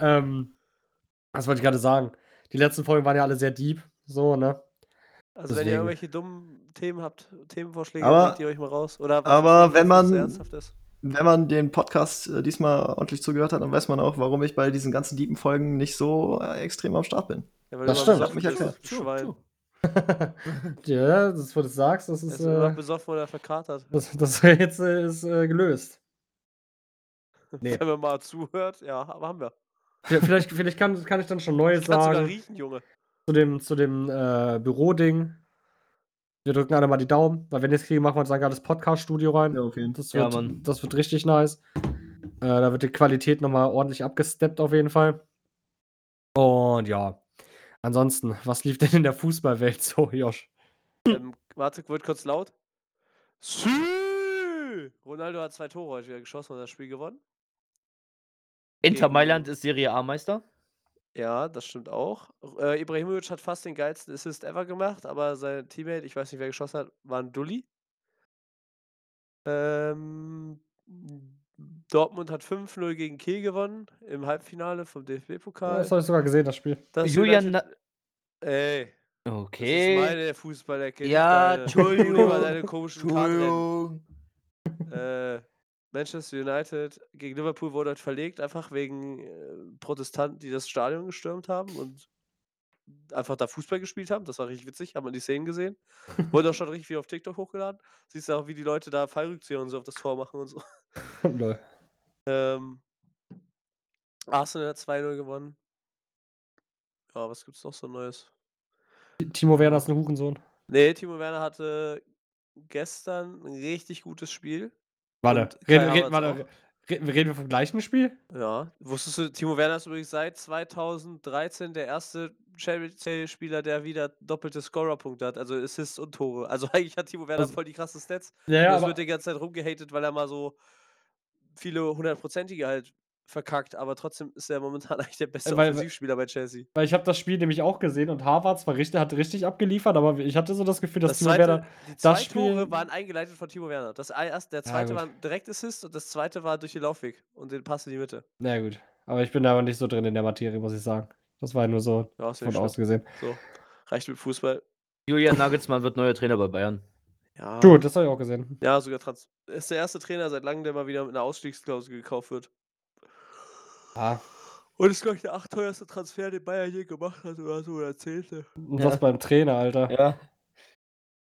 A: Ähm, was wollte ich gerade sagen? Die letzten Folgen waren ja alle sehr deep, so, ne?
B: Also wenn
A: Deswegen.
B: ihr irgendwelche dummen Themen habt, Themenvorschläge,
D: Aber-
B: legt ihr euch mal raus. Oder was
D: aber
B: ist
D: wenn
B: was
D: man-
B: ernsthaft ist.
D: Wenn man den Podcast äh, diesmal ordentlich zugehört hat, dann weiß man auch, warum ich bei diesen ganzen deepen Folgen nicht so äh, extrem am Start bin.
B: Ja, weil
A: Das stimmt.
D: Hat mich
B: du Schwein. *laughs*
A: ja, das, wo du sagst, das
B: Er
A: ist,
B: ist immer
A: äh,
B: besoffen oder verkatert.
A: das, das *laughs* Rätsel ist äh, gelöst. *laughs* Nee.
B: Wenn man mal zuhört, ja, aber haben wir.
A: Ja, Vielleicht, vielleicht kann, kann ich dann schon Neues
B: kann sogar
A: sagen
B: riechen, Junge.
A: zu dem, zu dem äh, Büroding. Wir drücken alle mal die Daumen, weil wenn wir es kriegen, machen wir uns ein geiles Podcast-Studio rein.
D: auf jeden
A: Das
C: Ja,
A: wird,
C: Mann.
A: das wird richtig nice. Äh, da wird die Qualität nochmal ordentlich abgesteppt auf jeden Fall. Und ja. Ansonsten, was lief denn in der Fußballwelt so, Josh?
B: ähm, warte, wird kurz laut. Sü! Ronaldo hat zwei Tore heute wieder geschossen und das Spiel gewonnen.
C: Inter Mailand ist Serie A-Meister.
B: Ja, das stimmt auch. Äh, Ibrahimovic hat fast den geilsten Assist ever gemacht, aber sein Teammate, ich weiß nicht, wer geschossen hat, war 'n Dulli. Ähm, Dortmund hat 5:0 gegen Kiel gewonnen im Halbfinale vom DFB-Pokal.
A: das habe ich sogar gesehen, das Spiel.
B: Das
C: Julian
B: United ey, das ist
C: Okay.
B: meine Fußballecke,
C: Ja, Entschuldigung.
B: deine komischen.
C: Entschuldigung.
B: Äh, Manchester United gegen Liverpool wurde halt verlegt, einfach wegen, äh, Protestanten, die das Stadion gestürmt haben und einfach da Fußball gespielt haben. Das war richtig witzig, hat man die Szenen gesehen. *laughs* Wurde auch schon richtig viel auf TikTok hochgeladen. Siehst du auch, wie die Leute da Fallrückzieher und so auf das Tor machen und so. *laughs*
A: Lol.
B: Ähm, Arsenal hat 2:0 gewonnen. Ja, was gibt's noch so Neues?
A: Timo Werner ist 'n Hurensohn.
B: Ne, Timo Werner hatte gestern 'n richtig gutes Spiel.
A: Warte,
B: Und
A: reden reden warte, reden reden wir vom gleichen Spiel?
B: Ja. Wusstest du, Timo Werner ist übrigens seit 2013 der erste Champions League-Spieler, der wieder doppelte Scorerpunkte hat, also Assists und Tore. Also, *laughs* eigentlich hat Timo Werner
A: Also
B: voll die krassen Stats.
A: Ja, ja, aber
B: wird die ganze Zeit rumgehatet, weil er mal so viele hundertprozentige halt verkackt, aber trotzdem ist er momentan *laughs* eigentlich der beste
A: weil
B: Offensivspieler bei Chelsea.
A: weil ich habe das Spiel nämlich auch gesehen und Havertz war richtig hat richtig abgeliefert, aber ich hatte so das Gefühl, dass
B: Das
A: Timo
B: zweite
A: Werner
B: die 2
A: das
B: Tore
A: Spiel
B: waren eingeleitet von Timo Werner. Das erst der
A: Ja,
B: zweite
A: gut.
B: war 'n Direktassist und das zweite war durch den Laufweg und den Pass in die Mitte.
A: Na ja, gut. Aber ich bin da aber nicht so drin in der Materie, muss ich sagen. Das war ja nur so
B: Ja, ja
A: von außen
B: schlimm.
A: gesehen.
B: So, reicht mit Fußball.
C: Julian Nagelsmann wird neuer Trainer bei Bayern.
B: Ja.
A: Gut, das habe ich auch gesehen.
B: Ja, sogar trans ist der erste Trainer seit langem, der mal wieder mit 'ner Ausstiegsklausel gekauft wird.
A: Ah.
B: Und ist, glaube ich, der achtteuerste Transfer, den Bayern je gemacht hat oder so, oder 10.
A: Und
C: Ja.
A: das beim Trainer, Alter.
C: Ja.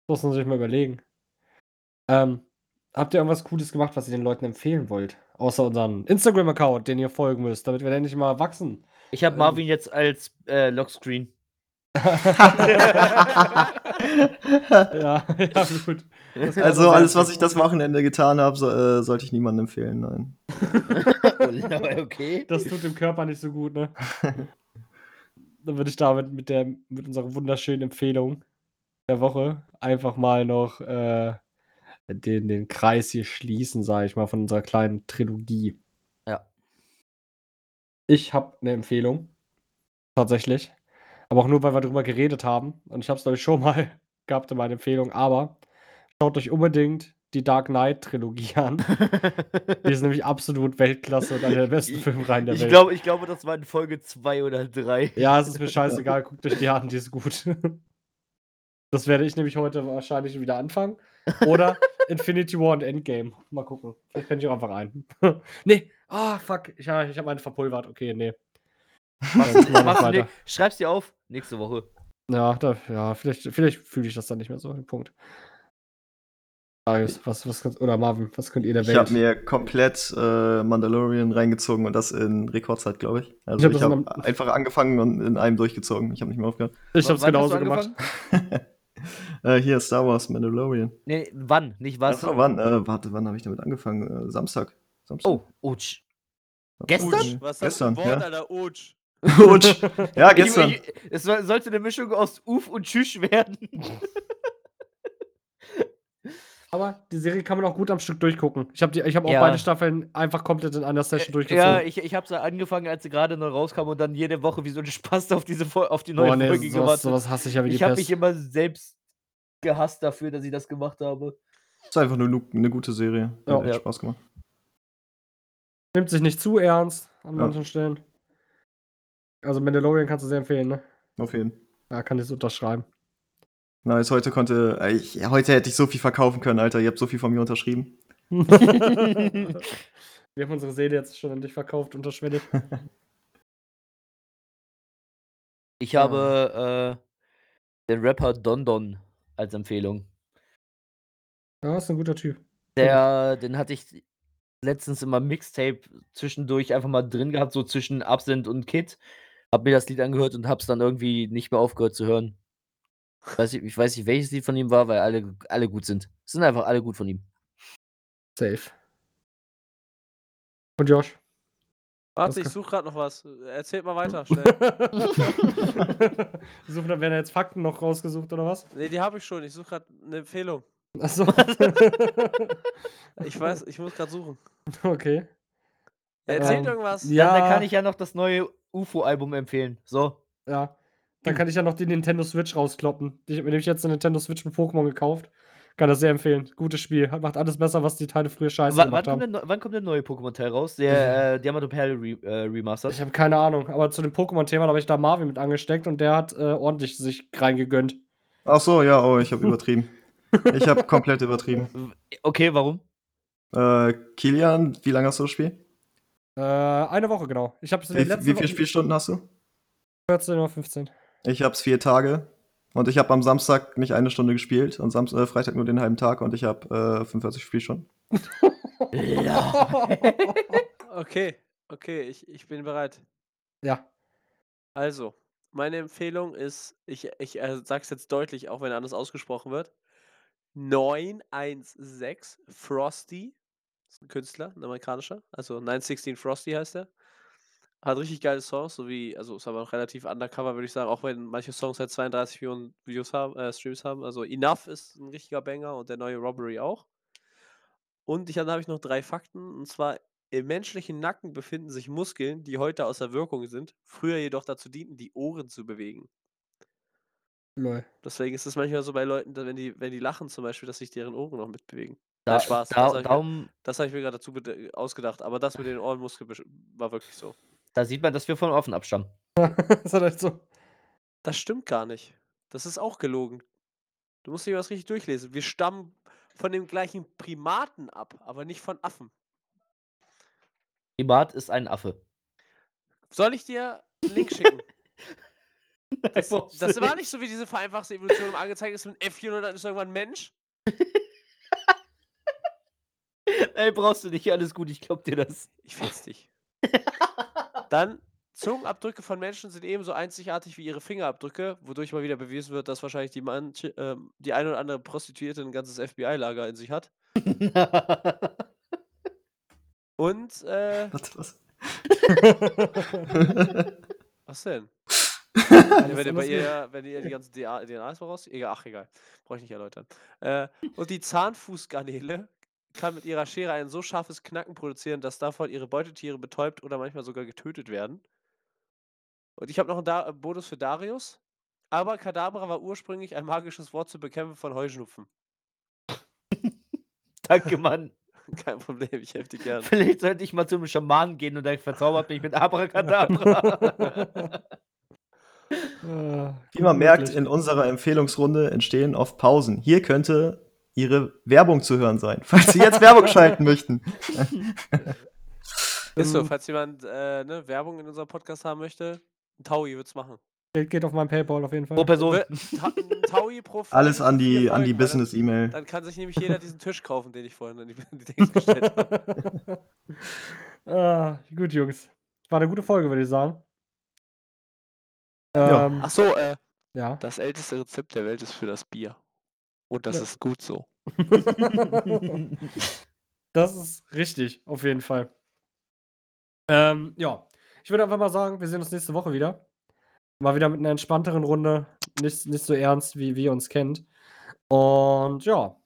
A: Muss man sich mal überlegen. Ähm, habt ihr irgendwas Cooles gemacht, was ihr den Leuten empfehlen wollt? Außer unseren Instagram-Account, den ihr folgen müsst, damit wir endlich mal wachsen.
C: Ich habe
A: Ähm.
C: Marvin jetzt als, äh, Lockscreen. *laughs*
A: Ja, ja, gut. Das
D: Also alles, was ich das Wochenende getan habe, so, äh, sollte ich niemandem empfehlen, nein. *laughs*
C: Okay.
A: Das tut dem Körper nicht so gut, ne? *laughs* Dann würde ich damit mit der mit unserer wunderschönen Empfehlung der Woche einfach mal noch, äh, den den Kreis hier schließen, sage ich mal, von unserer kleinen Trilogie.
C: Ja.
A: Ich habe 'ne Empfehlung. Tatsächlich. Aber auch nur, weil wir drüber geredet haben. Und ich habe es, glaube ich, schon mal *laughs* gehabt in meiner Empfehlung, aber schaut euch unbedingt die Dark Knight-Trilogie an. Die ist nämlich absolut Weltklasse und einer der besten Filmreihen der
C: ich
A: Welt.
C: glaube ich glaube, das war in Folge 2 oder 3.
A: Ja, es ist mir scheißegal, guckt euch die an, die ist gut. Das werde ich nämlich heute wahrscheinlich wieder anfangen. Oder *laughs* Infinity War und Endgame. Mal gucken. Vielleicht penne ich auch einfach ein. *laughs* Ne, ah, fuck, ich ich habe einen verpulvert. Okay, ne.
C: Machst du
A: weiter.
C: dir, schreib's dir auf, nächste Woche.
A: Ja, da ja, vielleicht vielleicht fühle ich das dann nicht mehr so, Punkt. Was was oder Marvin, was könnt ihr der
D: Ich
A: Welt
D: habe mir komplett äh, Mandalorian reingezogen und das in Rekordzeit, glaube ich. Also
A: hab
D: ich habe
A: in
D: einfach angefangen und in einem durchgezogen. Ich habe nicht mehr aufgehört.
A: Ich habe es genauso gemacht. *laughs*
D: äh, hier Star Wars Mandalorian.
C: Nee, wann, nicht was.
D: Achso, wann? Äh, warte, wann habe ich damit angefangen? Äh, Samstag. Samstag.
C: Oh, Utsch. Gestern?
B: Utsch, was
D: Gestern,
B: Wort,
D: ja.
B: Alter? Utsch. *laughs*
D: Utsch. Ja, gestern.
C: Ich, ich, es soll- sollte eine Mischung aus Uf und Tschüss werden. *laughs*
A: Aber die Serie kann man auch gut am Stück durchgucken. Ich habe die ich habe auch
C: Ja.
A: beide Staffeln einfach komplett in einer Session durchgezogen.
C: Ja, ich, ich habe sie angefangen, als sie gerade neu rauskam und dann jede Woche wie so ein Spaß auf diese auf die neue
A: Boah, ne,
C: Folge
A: sowas,
C: gewartet.
A: sowas hasse ich ja wie die
C: ich habe mich immer selbst gehasst dafür, dass ich das gemacht habe.
D: ist einfach nur nu- eine gute Serie.
A: Ja.
D: Hat echt
C: Ja.
D: Spaß gemacht.
A: Nimmt sich nicht zu ernst an
D: Ja.
A: manchen Stellen. Also Mandalorian kannst du sehr empfehlen, ne?
D: Auf jeden.
A: Ja, kann ich so unterschreiben.
D: Nice, heute konnte. Äh, ich, ja, heute hätte ich so viel verkaufen können, Alter. Ihr habt so viel von mir unterschrieben. *laughs*
A: Wir haben unsere Seele jetzt schon an dich verkauft, unterschwellig.
C: Ich
A: Ja.
C: habe äh, den Rapper Don Don als Empfehlung.
A: Ja, ist ein guter Typ.
C: Der, den hatte ich letztens immer Mixtape zwischendurch einfach mal drin gehabt, so zwischen Absent und Kid. Hab mir das Lied angehört und hab's dann irgendwie nicht mehr aufgehört zu hören. Ich weiß, nicht- ich weiß nicht, welches Lied von ihm war, weil alle, alle gut sind. Es sind einfach alle gut von ihm.
A: Safe. Und Josh?
B: Warte, ich suche gerade noch was. Erzählt mal weiter, schnell. *laughs*
A: Suchen, da werden jetzt Fakten noch rausgesucht, oder was?
B: nee, die habe ich schon. Ich suche gerade eine Empfehlung.
A: Achso. *laughs*
B: Ich weiß, ich muss gerade suchen.
A: okay.
B: Erzählt
A: Ähm,
B: irgendwas.
A: ja.
C: Dann, dann kann ich ja noch das neue UFO-Album empfehlen. So.
A: Ja. Dann kann ich ja noch die Nintendo Switch rauskloppen. Ich habe mir nämlich jetzt eine Nintendo Switch mit Pokémon gekauft. Kann das sehr empfehlen. Gutes Spiel. Macht alles besser, was die Teile früher scheiße
C: wann,
A: gemacht
C: kommt
A: haben.
C: der, neu- wann kommt der neue Pokémon-Teil raus? Der äh, Diamant und Perl Re äh, Remastered?
A: Ich habe keine Ahnung, aber zu dem Pokémon-Thema habe ich da Marvin mit angesteckt und der hat äh, ordentlich sich reingegönnt.
D: Ach so, ja, oh, ich habe *laughs* übertrieben. Ich habe komplett übertrieben.
C: Okay, warum?
D: Äh, Kilian, wie lange hast du das Spiel?
A: Äh, eine Woche genau. Ich habe es in den
D: Wie,
A: letzten
D: wie viele Spielstunden hast du?
A: 14 oder 15.
D: Ich habe es vier Tage. Und ich habe am Samstag nicht eine Stunde gespielt und Samstag, äh, Freitag nur den halben Tag und ich habe äh, 45 Spielstunden.
C: Ja. *laughs*
B: Okay, okay, ich, ich bin bereit.
A: ja.
B: Also, meine Empfehlung ist, ich, ich äh, sage es jetzt deutlich, auch wenn anders ausgesprochen wird. 916 Frosty. Das ist ein Künstler, ein amerikanischer. Also 916 Frosty heißt er. Hat richtig geile Songs, so wie, also ist aber noch relativ undercover, würde ich sagen, auch wenn manche Songs halt 32 Millionen Views haben, äh, Streams haben. Also Enough ist ein richtiger Banger und der neue Robbery auch. Und ich, dann habe ich noch drei Fakten. Und zwar, im menschlichen Nacken befinden sich Muskeln, die heute außer Wirkung sind, früher jedoch dazu dienten, die Ohren zu bewegen.
A: Lol.
B: Deswegen ist es manchmal so bei Leuten, wenn die, wenn die lachen zum Beispiel, dass sich deren Ohren noch mitbewegen.
C: Da,
B: Nein, Spaß.
C: da,
B: das habe ich, mir- hab ich mir gerade dazu ausgedacht. Aber das mit den Ohrenmuskeln war wirklich so.
C: Da sieht man, dass wir von offen abstammen. *laughs*
A: das echt so.
B: Das stimmt gar nicht. Das ist auch gelogen. Du musst dir was richtig durchlesen. Wir stammen von dem gleichen Primaten ab, aber nicht von Affen.
C: Primat ist ein Affe.
B: Soll ich dir einen Link schicken? *laughs* Das, das war
C: nicht.
B: so wie diese vereinfachte Evolution angezeigt ist mit einem Äffchen und dann ist irgendwann ein Mensch. *laughs*
C: Ey, brauchst du nicht, alles gut, ich glaub dir das.
B: Ich fetz dich. Dann, Zungenabdrücke von Menschen sind ebenso einzigartig wie ihre Fingerabdrücke, wodurch mal wieder bewiesen wird, dass wahrscheinlich die, manche, ähm, die eine oder andere Prostituierte ein ganzes FBI-Lager in sich hat. *laughs* Und, äh,
D: Was, was? *laughs*
B: was denn? *laughs* Ja, wenn, ihr bei ihr, wenn ihr die ganzen DNA DNAs voraus. Egal, ach egal. Brauche ich nicht erläutern. Äh, und die Zahnfußgarnele kann mit ihrer Schere ein so scharfes Knacken produzieren, dass davon ihre Beutetiere betäubt oder manchmal sogar getötet werden. Und ich habe noch einen da Bonus für Darius. Aber Kadabra war ursprünglich ein magisches Wort zur Bekämpfung von Heuschnupfen. *laughs*
C: Danke, Mann. *laughs*
B: Kein Problem, ich helfe dir *laughs* gern.
C: Vielleicht sollte ich mal zum Schamanen gehen und der verzaubert mich mit Abracadabra.
A: Ah,
D: Wie man merkt, in unserer Empfehlungsrunde entstehen oft Pausen. Hier könnte Ihre Werbung zu hören sein, *laughs* falls Sie jetzt Werbung schalten möchten. *laughs*
B: Ist so,
A: Ähm,
B: falls jemand äh, ne, Werbung in unserem Podcast haben möchte, ein Taui wird's machen.
A: Geld geht auf mein Paypal auf jeden Fall.
C: Pro Person.
B: Ta ein Taui pro *laughs*
D: Alles an die, an die
B: weil
D: Business-E-Mail.
B: Dann, kann sich nämlich jeder diesen Tisch kaufen, den ich vorhin in die, die Dings gestellt habe.
A: ah, gut, Jungs. War eine gute Folge, würde ich sagen.
D: Ja.
A: Ähm,
B: Ach so, äh,
A: ja.
B: das älteste Rezept der Welt ist für das Bier. Und das
A: Ja.
B: ist gut so. *laughs*
A: Das ist richtig, auf jeden Fall. Ähm, ja, ich würde einfach mal sagen, wir sehen uns nächste Woche wieder. Mal wieder mit einer entspannteren Runde. Nicht, nicht so ernst, wie, wie ihr uns kennt. Und ja,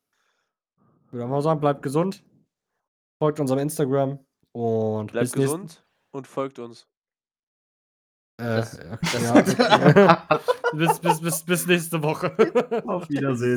A: ich würde einfach mal sagen, bleibt gesund. Folgt unserem Instagram. Und
B: Bleibt
A: nächsten-
B: gesund und folgt uns.
A: Äh,
C: Das-
A: ja,
C: das-
A: ja. *laughs* *laughs* bis, bis, bis, bis nächste Woche.
D: Auf Wiedersehen.